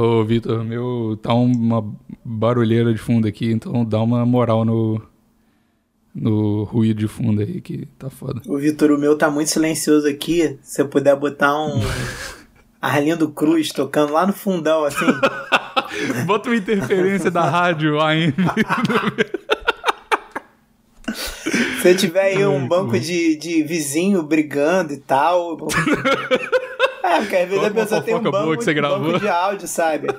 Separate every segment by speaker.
Speaker 1: Ô, Vitor, meu, tá uma barulheira de fundo aqui, então dá uma moral no, no ruído de fundo aí, que tá foda.
Speaker 2: O Vitor, o meu tá muito silencioso aqui. Se eu puder botar um Arlindo Cruz tocando lá no fundão, assim.
Speaker 1: Bota uma interferência da rádio AM.
Speaker 2: Se tiver aí um banco de, de vizinho brigando e tal. É, porque às vezes a pessoa tem um banco, que você gravou. banco de áudio, sabe?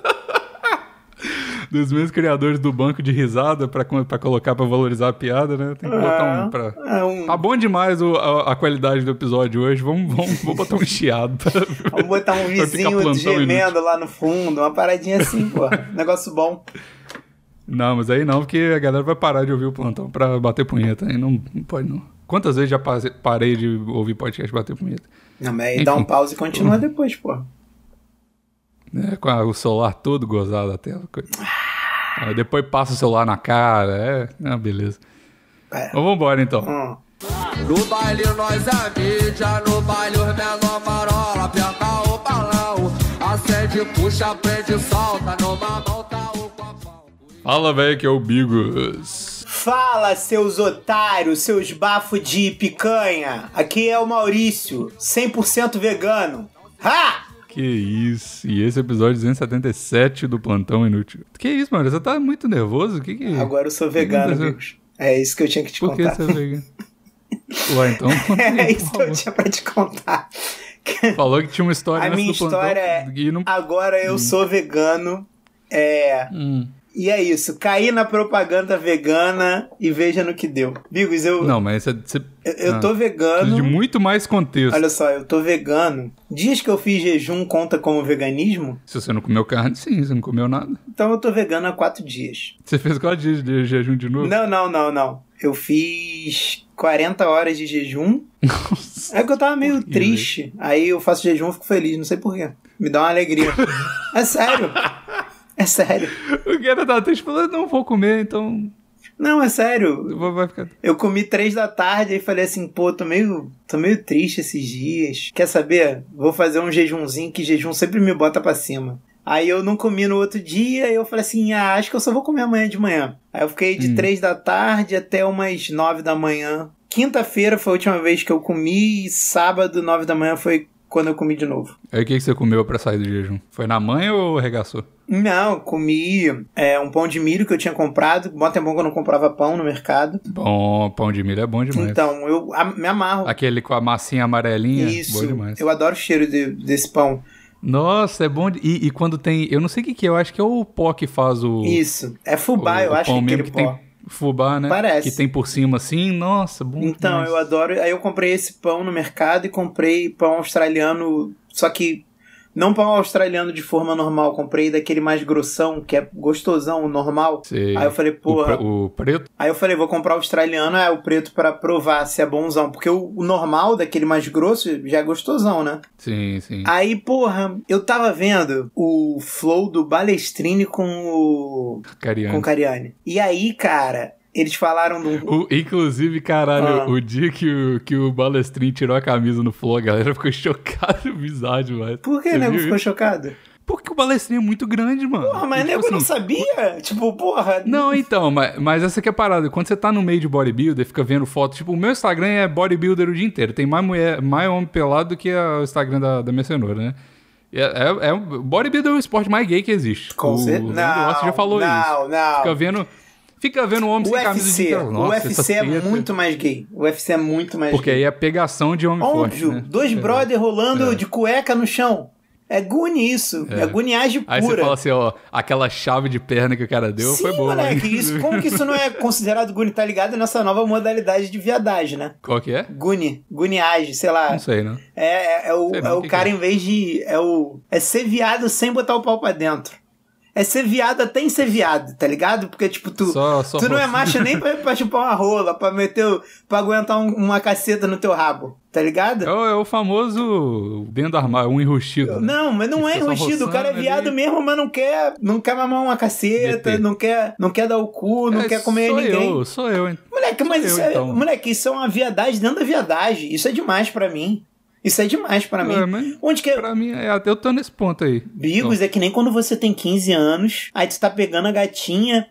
Speaker 1: Dos mesmos criadores do banco de risada pra, pra colocar pra valorizar a piada, né? Tem que é, botar um pra. É um... Tá bom demais o, a, a, qualidade do episódio hoje. Vamos, vamos, vamos botar um chiado. Pra,
Speaker 2: vamos botar um vizinho gemendo inútil. lá no fundo, uma paradinha assim, pô. Negócio bom.
Speaker 1: Não, mas aí não, porque a galera vai parar de ouvir o plantão pra bater punheta. Aí não, não pode não. Quantas vezes já parei de ouvir podcast bater punheta?
Speaker 2: Não, mas aí Enfim, dá um pause e continua eu... depois, pô.
Speaker 1: É, com a, o celular todo gozado a tela. Aí depois passa o celular na cara. É, ah, beleza. É. Então vambora então. Hum. No baile nós é mídia, no baile os menor marola, aperta o balão, acende, puxa, prende, solta, numa mão tá o Fala, velho, que é o Bigos.
Speaker 2: Fala, seus otários, seus bafos de picanha. Aqui é o Maurício, 100% vegano. Ha!
Speaker 1: Que isso. E esse é o episódio 277 do Plantão Inútil. Que isso, mano? Você tá muito nervoso? Que que...
Speaker 2: Agora eu sou vegano, amigos. É isso que eu tinha que te
Speaker 1: Por
Speaker 2: contar.
Speaker 1: Por que você é vegano? Ué, então...
Speaker 2: é isso que eu tinha pra te contar.
Speaker 1: Falou que tinha uma história
Speaker 2: A minha história é... Não... Agora eu hum. sou vegano. É... Hum. E é isso, caí na propaganda vegana e veja no que deu. Bigos, eu.
Speaker 1: Não, mas você.
Speaker 2: Eu, eu ah, tô vegano.
Speaker 1: De muito mais contexto.
Speaker 2: Olha só, eu tô vegano. Dias que eu fiz jejum conta como veganismo?
Speaker 1: Se você não comeu carne, sim, você não comeu nada.
Speaker 2: Então eu tô vegano há quatro dias.
Speaker 1: Você fez quatro dias de jejum de novo?
Speaker 2: Não, não, não, não. Eu fiz 40 horas de jejum. Nossa. É que eu tava meio triste. Aí eu faço jejum e fico feliz, não sei porquê. Me dá uma alegria. é sério. É sério.
Speaker 1: O cara tava triste falando, não vou comer, então.
Speaker 2: Não, é sério.
Speaker 1: Vai ficar...
Speaker 2: Eu comi três da tarde e falei assim, pô, tô meio, tô meio triste esses dias. Quer saber? Vou fazer um jejumzinho, que jejum sempre me bota pra cima. Aí eu não comi no outro dia e eu falei assim, ah, acho que eu só vou comer amanhã de manhã. Aí eu fiquei de hum. três da tarde até umas nove da manhã. Quinta-feira foi a última vez que eu comi e sábado, nove da manhã, foi quando eu comi de novo.
Speaker 1: Aí o que, que você comeu para sair do jejum? Foi na manhã ou arregaçou?
Speaker 2: Não, comi é, um pão de milho que eu tinha comprado. Bom tempo que eu não comprava pão no mercado.
Speaker 1: Bom, pão de milho é bom demais.
Speaker 2: Então, eu a, me amarro.
Speaker 1: Aquele com a massinha amarelinha?
Speaker 2: Isso.
Speaker 1: Bom demais.
Speaker 2: Eu adoro o cheiro de, desse pão.
Speaker 1: Nossa, é bom. De... E, e, quando tem. Eu não sei o que, que é, eu acho que é o pó que faz o.
Speaker 2: Isso. É fubá, o, eu o acho
Speaker 1: pão
Speaker 2: que
Speaker 1: mesmo
Speaker 2: que
Speaker 1: pó. tem fubá, né?
Speaker 2: Parece.
Speaker 1: Que tem por cima assim, nossa, bom.
Speaker 2: Então, demais. eu adoro. Aí eu comprei esse pão no mercado e comprei pão australiano, só que não pão australiano de forma normal, comprei daquele mais grossão, que é gostosão, normal. Sei. Aí eu falei, porra.
Speaker 1: O, o, preto?
Speaker 2: Aí eu falei, vou comprar o australiano, é o preto para provar se é bonzão. Porque o, o, normal, daquele mais grosso, já é gostosão, né?
Speaker 1: Sim, sim.
Speaker 2: Aí, porra, eu tava vendo o flow do Balestrini com o.
Speaker 1: Cariani.
Speaker 2: Com Cariani. E aí, cara, eles falaram do.
Speaker 1: O, inclusive, caralho, ah. o dia que o, que o Balestrin tirou a camisa no Flow, a galera ficou chocada, bizarro demais.
Speaker 2: Por que, nego, ficou chocado?
Speaker 1: Porque o Balestrin é muito grande, mano.
Speaker 2: Porra, mas nego tipo, não assim, sabia? Tipo, porra.
Speaker 1: Não, então, mas, mas essa que é a parada. Quando você tá no meio de bodybuilder, fica vendo foto. Tipo, o meu Instagram é bodybuilder o dia inteiro. Tem mais mulher, mais homem pelado do que o Instagram da, da minha cenoura, né? É, é, é, bodybuilder é o esporte mais gay que existe.
Speaker 2: Com certeza. Não, já falou não, isso. Não, não.
Speaker 1: Fica vendo. Fica vendo o homem o sem UFC, camisa de Nossa,
Speaker 2: O UFC é muito mais gay. O UFC é muito mais
Speaker 1: Porque
Speaker 2: gay.
Speaker 1: aí é pegação de homem Óbvio, forte, né?
Speaker 2: dois
Speaker 1: é.
Speaker 2: brother rolando é. de cueca no chão. É guni isso. É, é guniagem pura.
Speaker 1: Aí você fala assim, ó, aquela chave de perna que o cara deu
Speaker 2: Sim,
Speaker 1: foi boa.
Speaker 2: moleque, isso, como que isso não é considerado guni? Tá ligado nessa nova modalidade de viadagem, né?
Speaker 1: Qual que é?
Speaker 2: Guni. Guniagem, sei lá.
Speaker 1: Não sei, não.
Speaker 2: É, é, é o, é o cara, é. em vez de... É, o, é ser viado sem botar o pau pra dentro é ser viado até em ser viado, tá ligado? Porque, tipo, tu, só, só tu não é macho nem pra, pra chupar uma rola, pra meter, pra aguentar um, uma caceta no teu rabo, tá ligado?
Speaker 1: É o, é o famoso dentro do armário, um enrustido.
Speaker 2: Né? Não, mas não é enrustido, o cara é viado ali. mesmo, mas não quer, não quer mamar uma caceta, não quer, não quer dar o cu, não é, quer comer
Speaker 1: sou
Speaker 2: ninguém.
Speaker 1: Eu, sou eu, hein?
Speaker 2: Moleque,
Speaker 1: sou
Speaker 2: mas
Speaker 1: eu,
Speaker 2: isso
Speaker 1: é, então.
Speaker 2: moleque, isso é uma viadagem dentro da viadagem, isso é demais para mim. Isso é demais para mim.
Speaker 1: É, Onde que é? Pra mim, é, eu tô nesse ponto aí.
Speaker 2: Bigos
Speaker 1: então.
Speaker 2: é que nem quando você tem 15 anos, aí tu tá pegando a gatinha,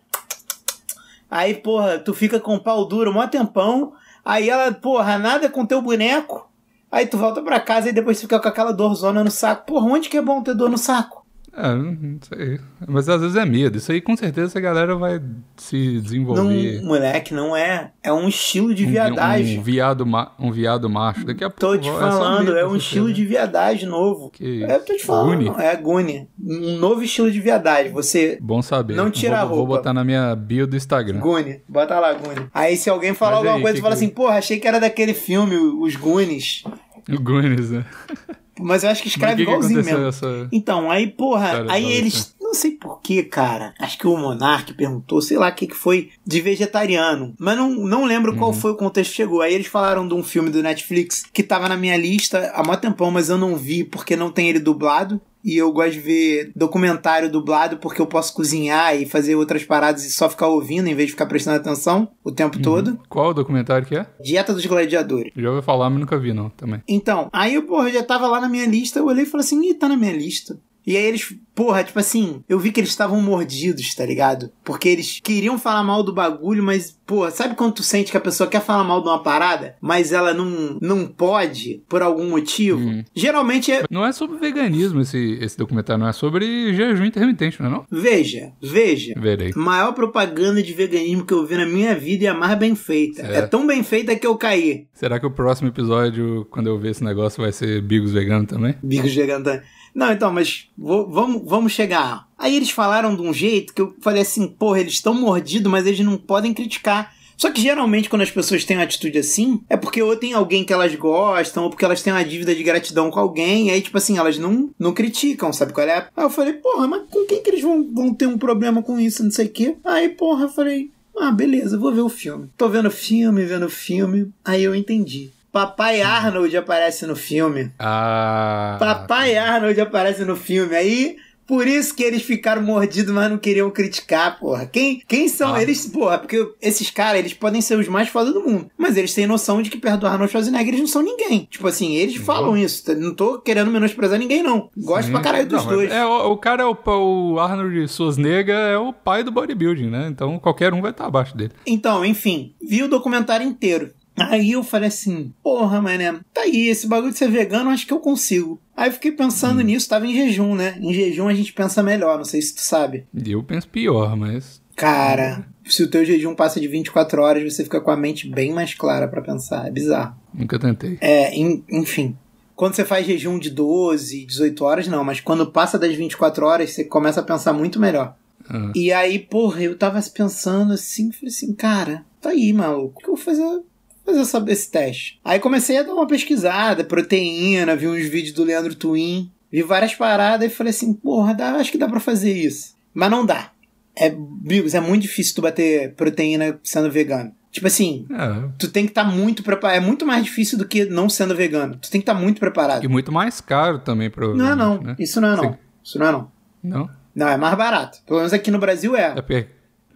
Speaker 2: aí, porra, tu fica com o pau duro um tempão, aí ela, porra, nada com teu boneco, aí tu volta pra casa e depois fica com aquela dorzona no saco. Porra, onde que é bom ter dor no saco?
Speaker 1: É, não sei. Mas às vezes é medo. Isso aí com certeza a galera vai se desenvolver.
Speaker 2: Não, moleque, não é. É um estilo de viadagem.
Speaker 1: Um, um viado, ma um viado macho. Daqui a
Speaker 2: pouco. Tô te falando, é, é um estilo de viadagem novo.
Speaker 1: Que
Speaker 2: é, tô te falando. Gune. É Gune. Um novo estilo de viadagem. Você.
Speaker 1: Bom saber.
Speaker 2: Não tira
Speaker 1: vou,
Speaker 2: a roupa.
Speaker 1: Vou botar na minha bio do Instagram.
Speaker 2: Gune. Bota lá, Gune. Aí se alguém falar Mas alguma aí, coisa, você fala assim, porra, achei que era daquele filme, Os Gunes.
Speaker 1: O Gunes, né?
Speaker 2: Mas eu acho que escreve que igualzinho que mesmo. Essa... Então, aí, porra, aí eles. Não sei porquê, cara. Acho que o Monark perguntou, sei lá o que, que foi, de vegetariano. Mas não, não lembro uhum. qual foi o contexto que chegou. Aí eles falaram de um filme do Netflix que tava na minha lista há muito tempão, mas eu não vi porque não tem ele dublado e eu gosto de ver documentário dublado porque eu posso cozinhar e fazer outras paradas e só ficar ouvindo em vez de ficar prestando atenção o tempo uhum. todo.
Speaker 1: Qual o documentário que é?
Speaker 2: Dieta dos Gladiadores.
Speaker 1: Já ouvi falar, mas nunca vi não, também.
Speaker 2: Então, aí eu, porra, já tava lá na minha lista, eu olhei e falei assim, ih, tá na minha lista. E aí eles, porra, tipo assim, eu vi que eles estavam mordidos, tá ligado? Porque eles queriam falar mal do bagulho, mas, porra, sabe quando tu sente que a pessoa quer falar mal de uma parada, mas ela não, não pode por algum motivo? Hum. Geralmente é.
Speaker 1: Não é sobre veganismo esse, esse documentário, não é sobre jejum intermitente, não é? Não?
Speaker 2: Veja, veja.
Speaker 1: Verei.
Speaker 2: Maior propaganda de veganismo que eu vi na minha vida e a mais bem feita. É. é tão bem feita que eu caí.
Speaker 1: Será que o próximo episódio, quando eu ver esse negócio, vai ser Bigos vegano também?
Speaker 2: Bigos vegano também. Não, então, mas vou, vamos, vamos chegar. Aí eles falaram de um jeito que eu falei assim, porra, eles estão mordidos, mas eles não podem criticar. Só que geralmente quando as pessoas têm uma atitude assim, é porque ou tem alguém que elas gostam, ou porque elas têm uma dívida de gratidão com alguém, e aí, tipo assim, elas não, não criticam, sabe qual é? Aí eu falei, porra, mas com quem que eles vão, vão ter um problema com isso, não sei o quê? Aí, porra, eu falei, ah, beleza, vou ver o filme. Tô vendo filme, vendo filme, aí eu entendi. Papai Arnold aparece no filme.
Speaker 1: Ah.
Speaker 2: Papai Arnold aparece no filme. Aí por isso que eles ficaram mordidos, mas não queriam criticar, porra. Quem, quem são ah. eles? Porra, porque esses caras, eles podem ser os mais fodas do mundo. Mas eles têm noção de que perto do Arnold Schwarzenegger eles não são ninguém. Tipo assim, eles uhum. falam isso. Não tô querendo menosprezar ninguém, não. Gosto Sim. pra caralho dos não, dois.
Speaker 1: É, o, o, cara é o, o Arnold Schwarzenegger é o pai do bodybuilding, né? Então qualquer um vai estar abaixo dele.
Speaker 2: Então, enfim, vi o documentário inteiro. Aí eu falei assim, porra, mané, tá aí, esse bagulho de ser vegano, acho que eu consigo. Aí eu fiquei pensando hum. nisso, tava em jejum, né? Em jejum a gente pensa melhor, não sei se tu sabe.
Speaker 1: Eu penso pior, mas.
Speaker 2: Cara, se o teu jejum passa de 24 horas, você fica com a mente bem mais clara para pensar. É bizarro.
Speaker 1: Nunca tentei.
Speaker 2: É, enfim. Quando você faz jejum de 12, 18 horas, não, mas quando passa das 24 horas, você começa a pensar muito melhor. Ah. E aí, porra, eu tava pensando assim, falei assim, cara, tá aí, maluco, o que eu vou fazer? Fazer essa, esse teste. Aí comecei a dar uma pesquisada, proteína, vi uns vídeos do Leandro Twin, vi várias paradas e falei assim, porra, dá, acho que dá para fazer isso. Mas não dá. É, Bigos, é muito difícil tu bater proteína sendo vegano. Tipo assim, é. tu tem que estar tá muito preparado. É muito mais difícil do que não sendo vegano. Tu tem que estar tá muito preparado.
Speaker 1: E muito mais caro também, provavelmente.
Speaker 2: Não, não.
Speaker 1: Né?
Speaker 2: Isso não é não. Sim. Isso não é não.
Speaker 1: Não?
Speaker 2: Não, é mais barato. Pelo menos aqui no Brasil é.
Speaker 1: É porque,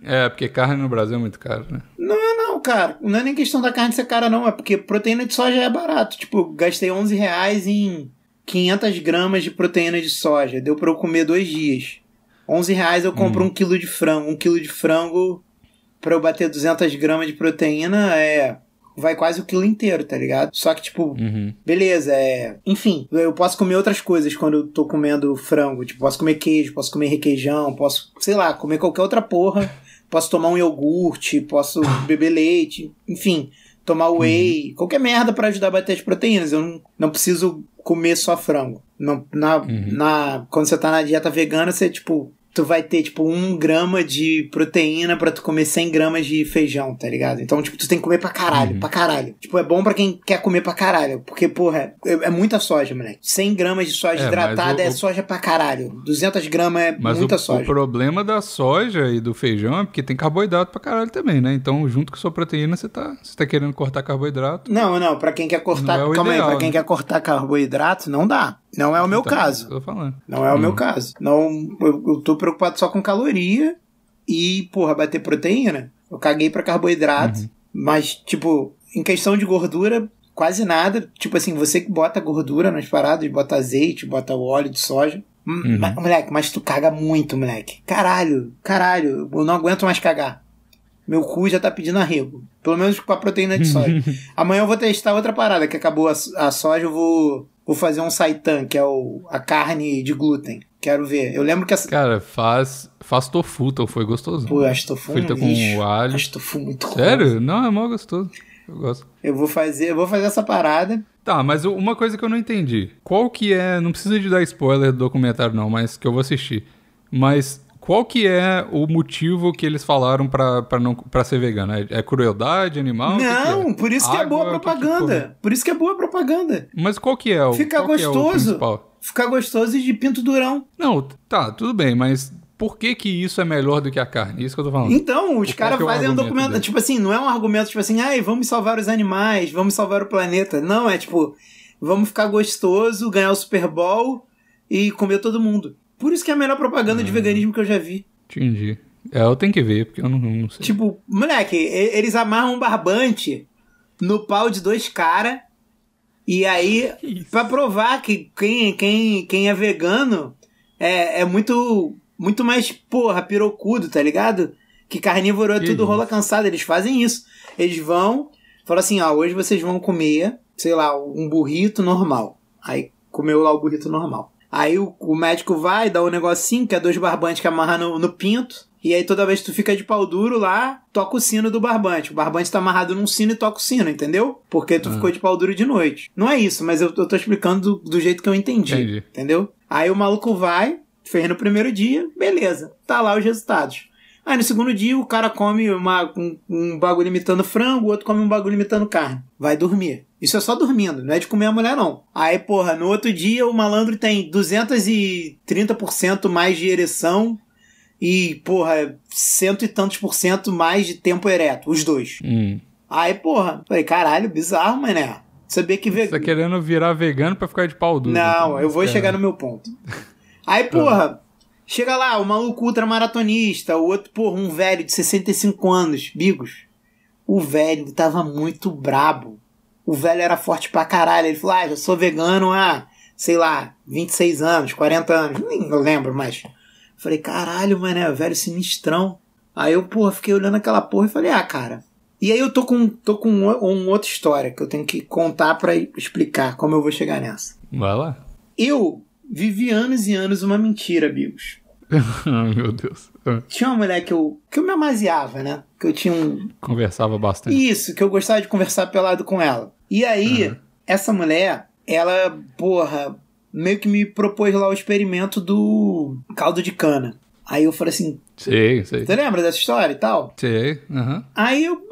Speaker 1: é, porque carne no Brasil é muito caro, né?
Speaker 2: Não é não, cara. Não é nem questão da carne ser cara, não. É porque proteína de soja é barato. Tipo, gastei 11 reais em 500 gramas de proteína de soja. Deu pra eu comer dois dias. 11 reais eu compro hum. um quilo de frango. Um quilo de frango, pra eu bater 200 gramas de proteína, é vai quase o quilo inteiro, tá ligado? Só que, tipo,
Speaker 1: uhum.
Speaker 2: beleza, é. Enfim, eu posso comer outras coisas quando eu tô comendo frango. Tipo, posso comer queijo, posso comer requeijão, posso, sei lá, comer qualquer outra porra posso tomar um iogurte, posso beber leite, enfim, tomar whey, uhum. qualquer merda para ajudar a bater as proteínas. Eu não, não preciso comer só frango. Não, na, uhum. na, quando você tá na dieta vegana, você, tipo, tu vai ter, tipo, um grama de proteína para tu comer 100 gramas de feijão, tá ligado? Então, tipo, tu tem que comer pra caralho, uhum. pra caralho. Tipo, é bom para quem quer comer pra caralho, porque, porra, é, é muita soja, moleque. 100 gramas de soja é, hidratada o, é soja pra caralho. 200 gramas é
Speaker 1: mas
Speaker 2: muita
Speaker 1: o,
Speaker 2: soja.
Speaker 1: o problema da soja e do feijão é porque tem carboidrato pra caralho também, né? Então, junto com sua proteína, você tá, você tá querendo cortar carboidrato.
Speaker 2: Não, não, pra quem quer cortar... Não é calma ideal, aí, pra quem né? quer cortar carboidrato, não dá. Não é o meu então, caso.
Speaker 1: Tô falando.
Speaker 2: Não é o meu hum. caso. Não, eu, eu tô preocupado só com caloria e, porra, bater proteína. Eu caguei para carboidrato, uhum. mas, tipo, em questão de gordura, quase nada. Tipo assim, você que bota gordura nas paradas, bota azeite, bota óleo de soja. Hum, uhum. Mas, moleque, mas tu caga muito, moleque. Caralho, caralho, eu não aguento mais cagar. Meu cu já tá pedindo arrego. Pelo menos com a proteína de soja. Amanhã eu vou testar outra parada, que acabou a, a soja, eu vou, vou fazer um saitan, que é o, a carne de glúten. Quero ver. Eu lembro que essa.
Speaker 1: Cara, faz, faz tofu, tofu é gostoso.
Speaker 2: Pô, eu acho tofu
Speaker 1: Frita com alho.
Speaker 2: Acho tofu muito
Speaker 1: Sério? Não, é mó gostoso. Eu gosto.
Speaker 2: Eu vou fazer, eu vou fazer essa parada.
Speaker 1: Tá, mas uma coisa que eu não entendi. Qual que é. Não precisa de dar spoiler do documentário, não, mas que eu vou assistir. Mas qual que é o motivo que eles falaram pra, pra, não, pra ser vegano? É, é crueldade animal?
Speaker 2: Não,
Speaker 1: que
Speaker 2: que é? por isso Água, que é boa propaganda. Que por isso que é boa propaganda.
Speaker 1: Mas qual que é o
Speaker 2: Ficar gostoso. É o ficar gostoso e de pinto durão.
Speaker 1: Não, tá, tudo bem, mas por que que isso é melhor do que a carne? Isso que eu tô falando.
Speaker 2: Então, os caras é fazem um documento, dele? tipo assim, não é um argumento tipo assim, ai, vamos salvar os animais, vamos salvar o planeta. Não, é tipo, vamos ficar gostoso, ganhar o Super Bowl e comer todo mundo. Por isso que é a melhor propaganda de hum. veganismo que eu já vi.
Speaker 1: Entendi. É, eu tenho que ver, porque eu não, não sei.
Speaker 2: Tipo, moleque, eles amarram um barbante no pau de dois caras e aí, para provar que quem, quem, quem é vegano é, é muito muito mais, porra, pirocudo, tá ligado? Que carnívoro é que tudo isso? rola cansado. Eles fazem isso. Eles vão, falam assim: ó, hoje vocês vão comer, sei lá, um burrito normal. Aí comeu lá o burrito normal. Aí o, o médico vai, dá um negocinho, que é dois barbantes que amarra no, no pinto. E aí toda vez que tu fica de pau duro lá, toca o sino do barbante. O barbante tá amarrado num sino e toca o sino, entendeu? Porque tu ah. ficou de pau duro de noite. Não é isso, mas eu, eu tô explicando do, do jeito que eu entendi, entendi. Entendeu? Aí o maluco vai, fez no primeiro dia, beleza. Tá lá os resultados. Aí no segundo dia o cara come uma, um, um bagulho imitando frango, o outro come um bagulho imitando carne. Vai dormir. Isso é só dormindo, não é de comer a mulher não. Aí, porra, no outro dia o malandro tem 230% mais de ereção e, porra, cento e tantos por cento mais de tempo ereto, os dois.
Speaker 1: Hum.
Speaker 2: Aí, porra, falei, caralho, bizarro, mané. Sabia que
Speaker 1: vegano. Você tá querendo virar vegano pra ficar de pau duro.
Speaker 2: Não, então, eu vou é. chegar no meu ponto. Aí, porra, chega lá, o maluco ultramaratonista, o outro, porra, um velho de 65 anos, bigos. O velho tava muito brabo. O velho era forte pra caralho. Ele falou: Ah, já sou vegano há, sei lá, 26 anos, 40 anos. Nem lembro mais. Falei, caralho, mano, velho sinistrão. Aí eu, porra, fiquei olhando aquela porra e falei, ah, cara. E aí eu tô com, tô com uma, uma outra história que eu tenho que contar para explicar como eu vou chegar nessa.
Speaker 1: Vai lá.
Speaker 2: Eu vivi anos e anos uma mentira, amigos.
Speaker 1: Meu Deus.
Speaker 2: Tinha uma mulher que eu, que eu me amaziava, né? Que eu tinha um.
Speaker 1: Conversava bastante.
Speaker 2: Isso, que eu gostava de conversar pelado com ela. E aí, uhum. essa mulher, ela, porra, meio que me propôs lá o experimento do caldo de cana. Aí eu falei assim.
Speaker 1: Sei, sei.
Speaker 2: Você lembra dessa história e tal?
Speaker 1: Sei. Uhum.
Speaker 2: Aí eu.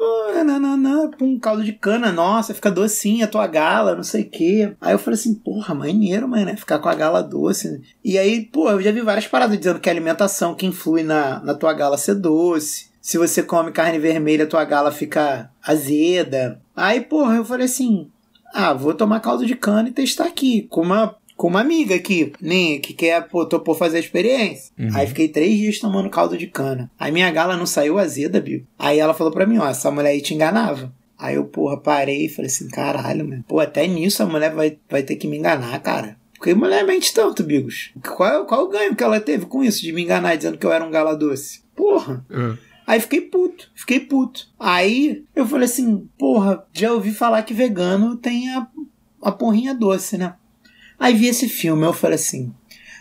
Speaker 2: Nananã, um caldo de cana, nossa, fica docinha a tua gala, não sei o quê. Aí eu falei assim, porra, maneiro, mano, né? Ficar com a gala doce. E aí, pô, eu já vi várias paradas dizendo que a alimentação que influi na, na tua gala ser doce. Se você come carne vermelha, tua gala fica azeda. Aí, porra, eu falei assim: ah, vou tomar caldo de cana e testar aqui. Com uma com uma amiga aqui, nem que quer pô, topou fazer a experiência. Uhum. Aí fiquei três dias tomando caldo de cana. Aí minha gala não saiu azeda, Bill. Aí ela falou pra mim, ó, essa mulher aí te enganava. Aí eu, porra, parei e falei assim, caralho, mano. Pô, até nisso a mulher vai, vai ter que me enganar, cara. Porque mulher mente tanto, Bigos. Qual, qual o ganho que ela teve com isso, de me enganar dizendo que eu era um gala doce? Porra. Uhum. Aí fiquei puto, fiquei puto. Aí eu falei assim, porra, já ouvi falar que vegano tem a, a porrinha doce, né? Aí vi esse filme, eu falei assim: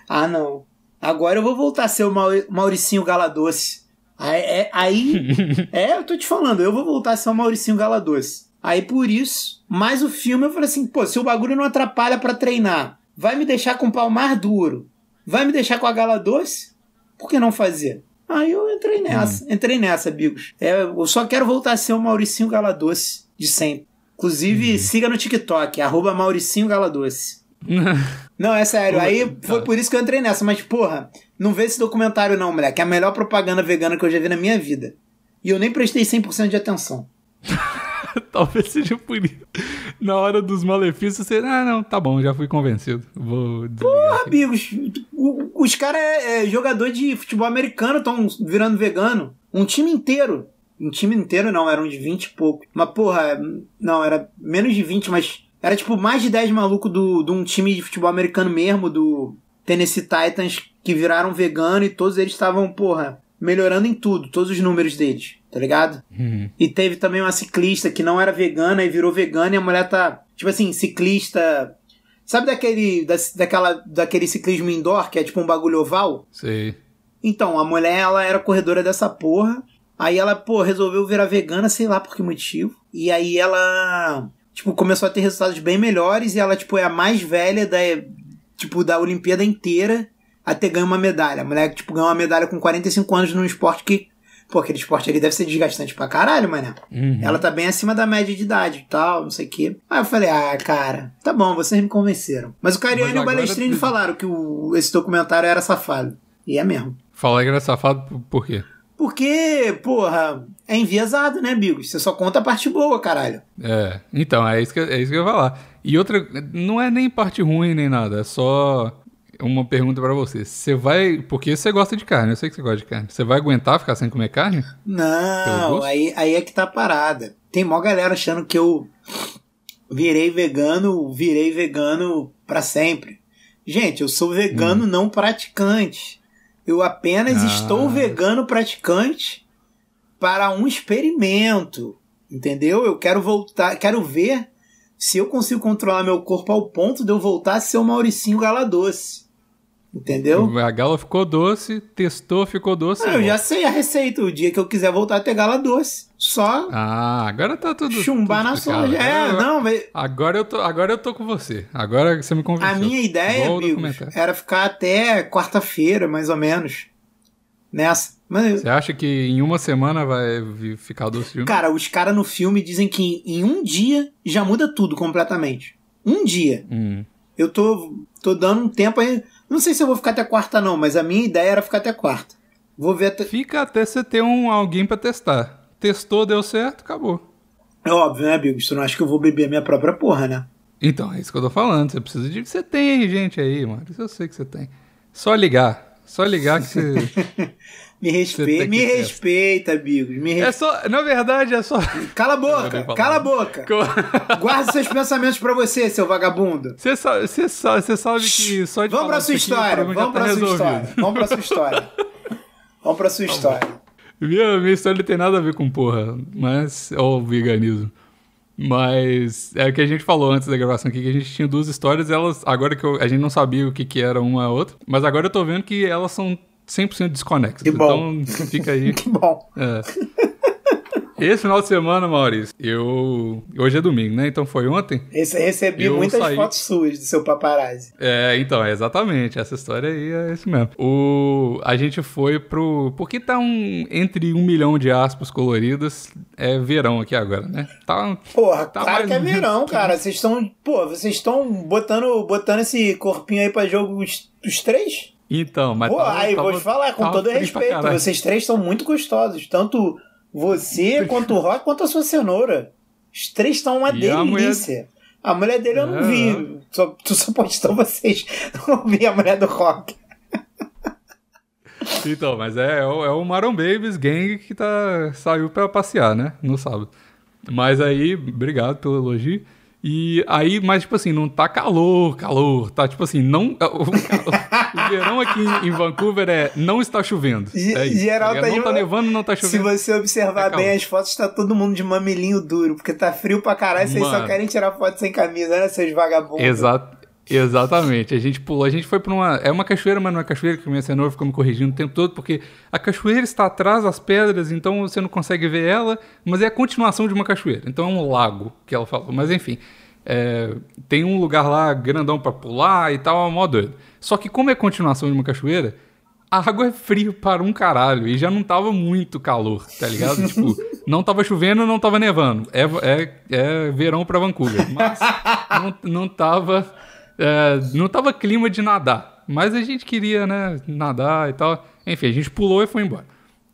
Speaker 2: ah, não, agora eu vou voltar a ser o Mauricinho Galadoce. Aí, é, aí é, eu tô te falando, eu vou voltar a ser o Mauricinho Galadoce. Aí por isso, mais o filme eu falei assim: pô, se o bagulho não atrapalha para treinar, vai me deixar com o pau mais duro, vai me deixar com a gala doce? Por que não fazer? Aí eu entrei nessa, hum. entrei nessa, Bigos. É, eu só quero voltar a ser o Mauricinho Galadoce de sempre. Inclusive, hum. siga no TikTok, arroba Mauricinho Galadoce. não, é sério. Aí foi por isso que eu entrei nessa. Mas, porra, não vê esse documentário não, moleque. É a melhor propaganda vegana que eu já vi na minha vida. E eu nem prestei 100% de atenção.
Speaker 1: Talvez seja por isso. Na hora dos malefícios, você. Ah, não, tá bom, já fui convencido. Vou
Speaker 2: Porra, amigos. Os caras é, é jogador de futebol americano, estão virando vegano. Um time inteiro. Um time inteiro não, eram de 20 e pouco. Mas, porra, não, era menos de 20, mas era tipo mais de 10 malucos do, de um time de futebol americano mesmo, do Tennessee Titans, que viraram vegano e todos eles estavam, porra, melhorando em tudo, todos os números deles, tá ligado?
Speaker 1: Uhum.
Speaker 2: E teve também uma ciclista que não era vegana e virou vegana e a mulher tá, tipo assim, ciclista. Sabe daquele, da, daquela, daquele ciclismo indoor, que é tipo um bagulho oval?
Speaker 1: Sei.
Speaker 2: Então, a mulher, ela era corredora dessa porra. Aí ela, pô, resolveu virar vegana, sei lá por que motivo. E aí ela, tipo, começou a ter resultados bem melhores e ela, tipo, é a mais velha da, tipo, da Olimpíada inteira a ter ganho uma medalha. A mulher, tipo, ganhou uma medalha com 45 anos num esporte que, pô, aquele esporte ali deve ser desgastante pra caralho, mané.
Speaker 1: Uhum.
Speaker 2: Ela tá bem acima da média de idade e tal, não sei o quê. Aí eu falei, ah, cara, tá bom, vocês me convenceram. Mas o Cariano e o Balestrini falaram que o, esse documentário era safado. E é mesmo.
Speaker 1: Falar que era safado por quê?
Speaker 2: Porque, porra, é enviesado, né, Bigos? Você só conta a parte boa, caralho.
Speaker 1: É, então, é isso, que, é isso que eu ia falar. E outra, não é nem parte ruim nem nada, é só uma pergunta pra você. Você vai. Porque você gosta de carne, eu sei que você gosta de carne. Você vai aguentar ficar sem comer carne?
Speaker 2: Não, aí, aí é que tá a parada. Tem mó galera achando que eu virei vegano, virei vegano pra sempre. Gente, eu sou vegano não praticante. Eu apenas
Speaker 1: Ah.
Speaker 2: estou vegano praticante para um experimento. Entendeu? Eu quero voltar, quero ver se eu consigo controlar meu corpo ao ponto de eu voltar a ser o Mauricinho Gala Doce. Entendeu?
Speaker 1: A gala ficou doce, testou, ficou doce.
Speaker 2: Ah, eu já sei a receita. O dia que eu quiser voltar a ter gala doce. Só
Speaker 1: Ah, agora tá tudo.
Speaker 2: chumbar
Speaker 1: tudo
Speaker 2: na soja. É, não, velho.
Speaker 1: Agora eu, tô, agora eu tô com você. Agora você me convenceu.
Speaker 2: A minha ideia, amigos, era ficar até quarta-feira, mais ou menos. Nessa. Mas,
Speaker 1: Você acha que em uma semana vai ficar doce de
Speaker 2: cara, os caras no filme dizem que em um dia já muda tudo completamente. Um dia.
Speaker 1: Hum.
Speaker 2: Eu tô, tô dando um tempo aí. Não sei se eu vou ficar até quarta, não, mas a minha ideia era ficar até quarta. Vou ver até.
Speaker 1: Fica até você ter um, alguém pra testar. Testou, deu certo, acabou.
Speaker 2: É óbvio, né, Bigos? Tu não acha que eu vou beber a minha própria porra, né?
Speaker 1: Então, é isso que eu tô falando. Você precisa de. Você tem gente aí, mano. Isso eu sei que você tem. Só ligar. Só ligar que você.
Speaker 2: Me respeita, me respeita, Bigos. Me
Speaker 1: é
Speaker 2: respeita.
Speaker 1: só. Na verdade, é só.
Speaker 2: Cala a boca, cala a boca. Guarda seus pensamentos pra você, seu vagabundo.
Speaker 1: Você sabe, você sabe, você sabe que só de
Speaker 2: Vamos pra
Speaker 1: falar
Speaker 2: sua
Speaker 1: o
Speaker 2: história, vamos
Speaker 1: tá
Speaker 2: pra sua história. Vamos pra sua história. Vamos pra sua história.
Speaker 1: Minha, minha história não tem nada a ver com porra, mas. Ou veganismo. Mas é o que a gente falou antes da gravação aqui, que a gente tinha duas histórias, elas. Agora que eu- a gente não sabia o que, que era uma a outra, mas agora eu tô vendo que elas são 100% desconexas.
Speaker 2: Que bom.
Speaker 1: Então fica aí.
Speaker 2: Que bom.
Speaker 1: É. Esse final de semana, Maurício, eu. Hoje é domingo, né? Então foi ontem.
Speaker 2: Esse, recebi
Speaker 1: Eu
Speaker 2: muitas
Speaker 1: saí-
Speaker 2: fotos suas do seu paparazzi.
Speaker 1: É, então, é exatamente. Essa história aí é isso mesmo. O, a gente foi pro. Porque tá um. Entre um milhão de aspas coloridas, é verão aqui agora, né? Tá.
Speaker 2: Porra,
Speaker 1: Tá
Speaker 2: claro
Speaker 1: mais
Speaker 2: que é verão, cara. Vocês estão. Pô, vocês estão botando, botando esse corpinho aí pra jogo os, os três?
Speaker 1: Então, mas.
Speaker 2: Pô,
Speaker 1: tava-
Speaker 2: aí vou
Speaker 1: tava-
Speaker 2: te falar, com todo respeito. Vocês três estão muito gostosos. Tanto você, quanto o Rock, quanto a sua cenoura. Os três estão uma
Speaker 1: E a mulher-
Speaker 2: delícia. A mulher dele eu não
Speaker 1: É.
Speaker 2: vi. Só, tu só postou vocês. Não vi a mulher do Rock.
Speaker 1: Então, mas é, é o, é o Maron Babies Gang que tá, saiu pra passear, né? No sábado. Mas aí, obrigado pelo elogio. E aí, mas tipo assim, não tá calor, calor. Tá tipo assim, não. O, verão aqui em Vancouver é não está chovendo.
Speaker 2: Ge-
Speaker 1: É isso,
Speaker 2: geral tá
Speaker 1: não tá nevando, não tá
Speaker 2: Se
Speaker 1: chovendo.
Speaker 2: você observar
Speaker 1: Tá
Speaker 2: bem as fotos, tá todo mundo de mamilinho duro, porque tá frio pra caralho, vocês só
Speaker 1: Mano.
Speaker 2: querem tirar foto sem camisa, né, seus vagabundos?
Speaker 1: Exato. Exatamente. A gente pulou, a gente foi pra uma. É uma cachoeira, mas não é cachoeira, que a minha cenoura ficou me corrigindo o tempo todo, porque a cachoeira está atrás das pedras, então você não consegue ver ela, mas é a continuação de uma cachoeira. Então é um lago que ela falou. Mas enfim. é, tem um lugar lá grandão pra pular e tal, é mó doido. Só que, como é continuação de uma cachoeira, a água é fria para um caralho e já não tava muito calor, tá ligado? tipo, não tava chovendo, não tava nevando. É, é, é verão pra Vancouver, mas não, não tava. É, não tava clima de nadar. Mas a gente queria, né, nadar e tal. Enfim, a gente pulou e foi embora.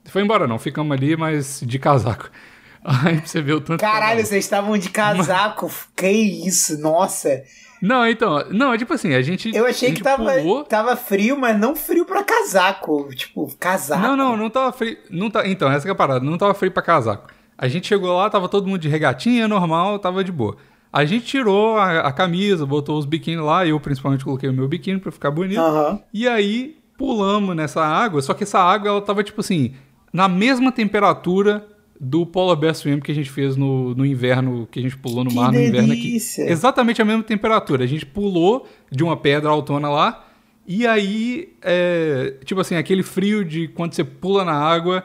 Speaker 1: Foi embora não, ficamos ali, mas de casaco. Aí você ver o tanto
Speaker 2: Caralho, vocês estavam de casaco. Que isso, nossa.
Speaker 1: Não, então, não, é tipo assim, a gente.
Speaker 2: Eu achei
Speaker 1: gente
Speaker 2: que tava, pulou... tava frio, mas não frio pra casaco. Tipo, casaco.
Speaker 1: Não, não, não tava frio. Não tá, então, essa é a parada, não tava frio pra casaco. A gente chegou lá, tava todo mundo de regatinha, normal, tava de boa. A gente tirou a, a camisa, botou os biquíni lá, eu principalmente coloquei o meu biquíni pra ficar bonito.
Speaker 2: Uhum.
Speaker 1: E aí pulamos nessa água, só que essa água ela tava tipo assim, na mesma temperatura do Polar Bear Swim que a gente fez no, no inverno, que a gente pulou no
Speaker 2: que
Speaker 1: mar no
Speaker 2: delícia.
Speaker 1: inverno aqui. Exatamente a mesma temperatura. A gente pulou de uma pedra autona lá, e aí, é, tipo assim, aquele frio de quando você pula na água,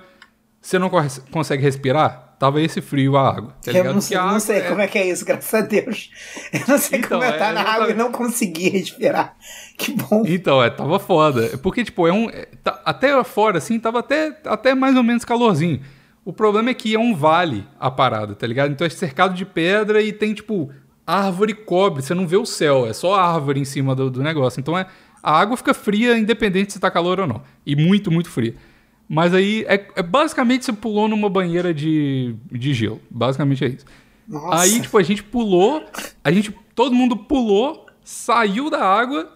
Speaker 1: você não consegue respirar? Tava esse frio a água. Tá
Speaker 2: eu não sei, não sei é... como é que é isso, graças a Deus. Eu não sei então, como é estar é, na água e não conseguir respirar. Que bom.
Speaker 1: Então, é, tava foda. Porque, tipo, é um. É, tá, até fora, assim, tava até, até mais ou menos calorzinho. O problema é que é um vale a parada, tá ligado? Então é cercado de pedra e tem, tipo, árvore cobre, você não vê o céu, é só árvore em cima do, do negócio. Então é, a água fica fria, independente se tá calor ou não. E muito, muito fria. Mas aí, é, é basicamente você pulou numa banheira de, de gelo. Basicamente é isso.
Speaker 2: Nossa.
Speaker 1: Aí, tipo, a gente pulou, a gente, todo mundo pulou, saiu da água,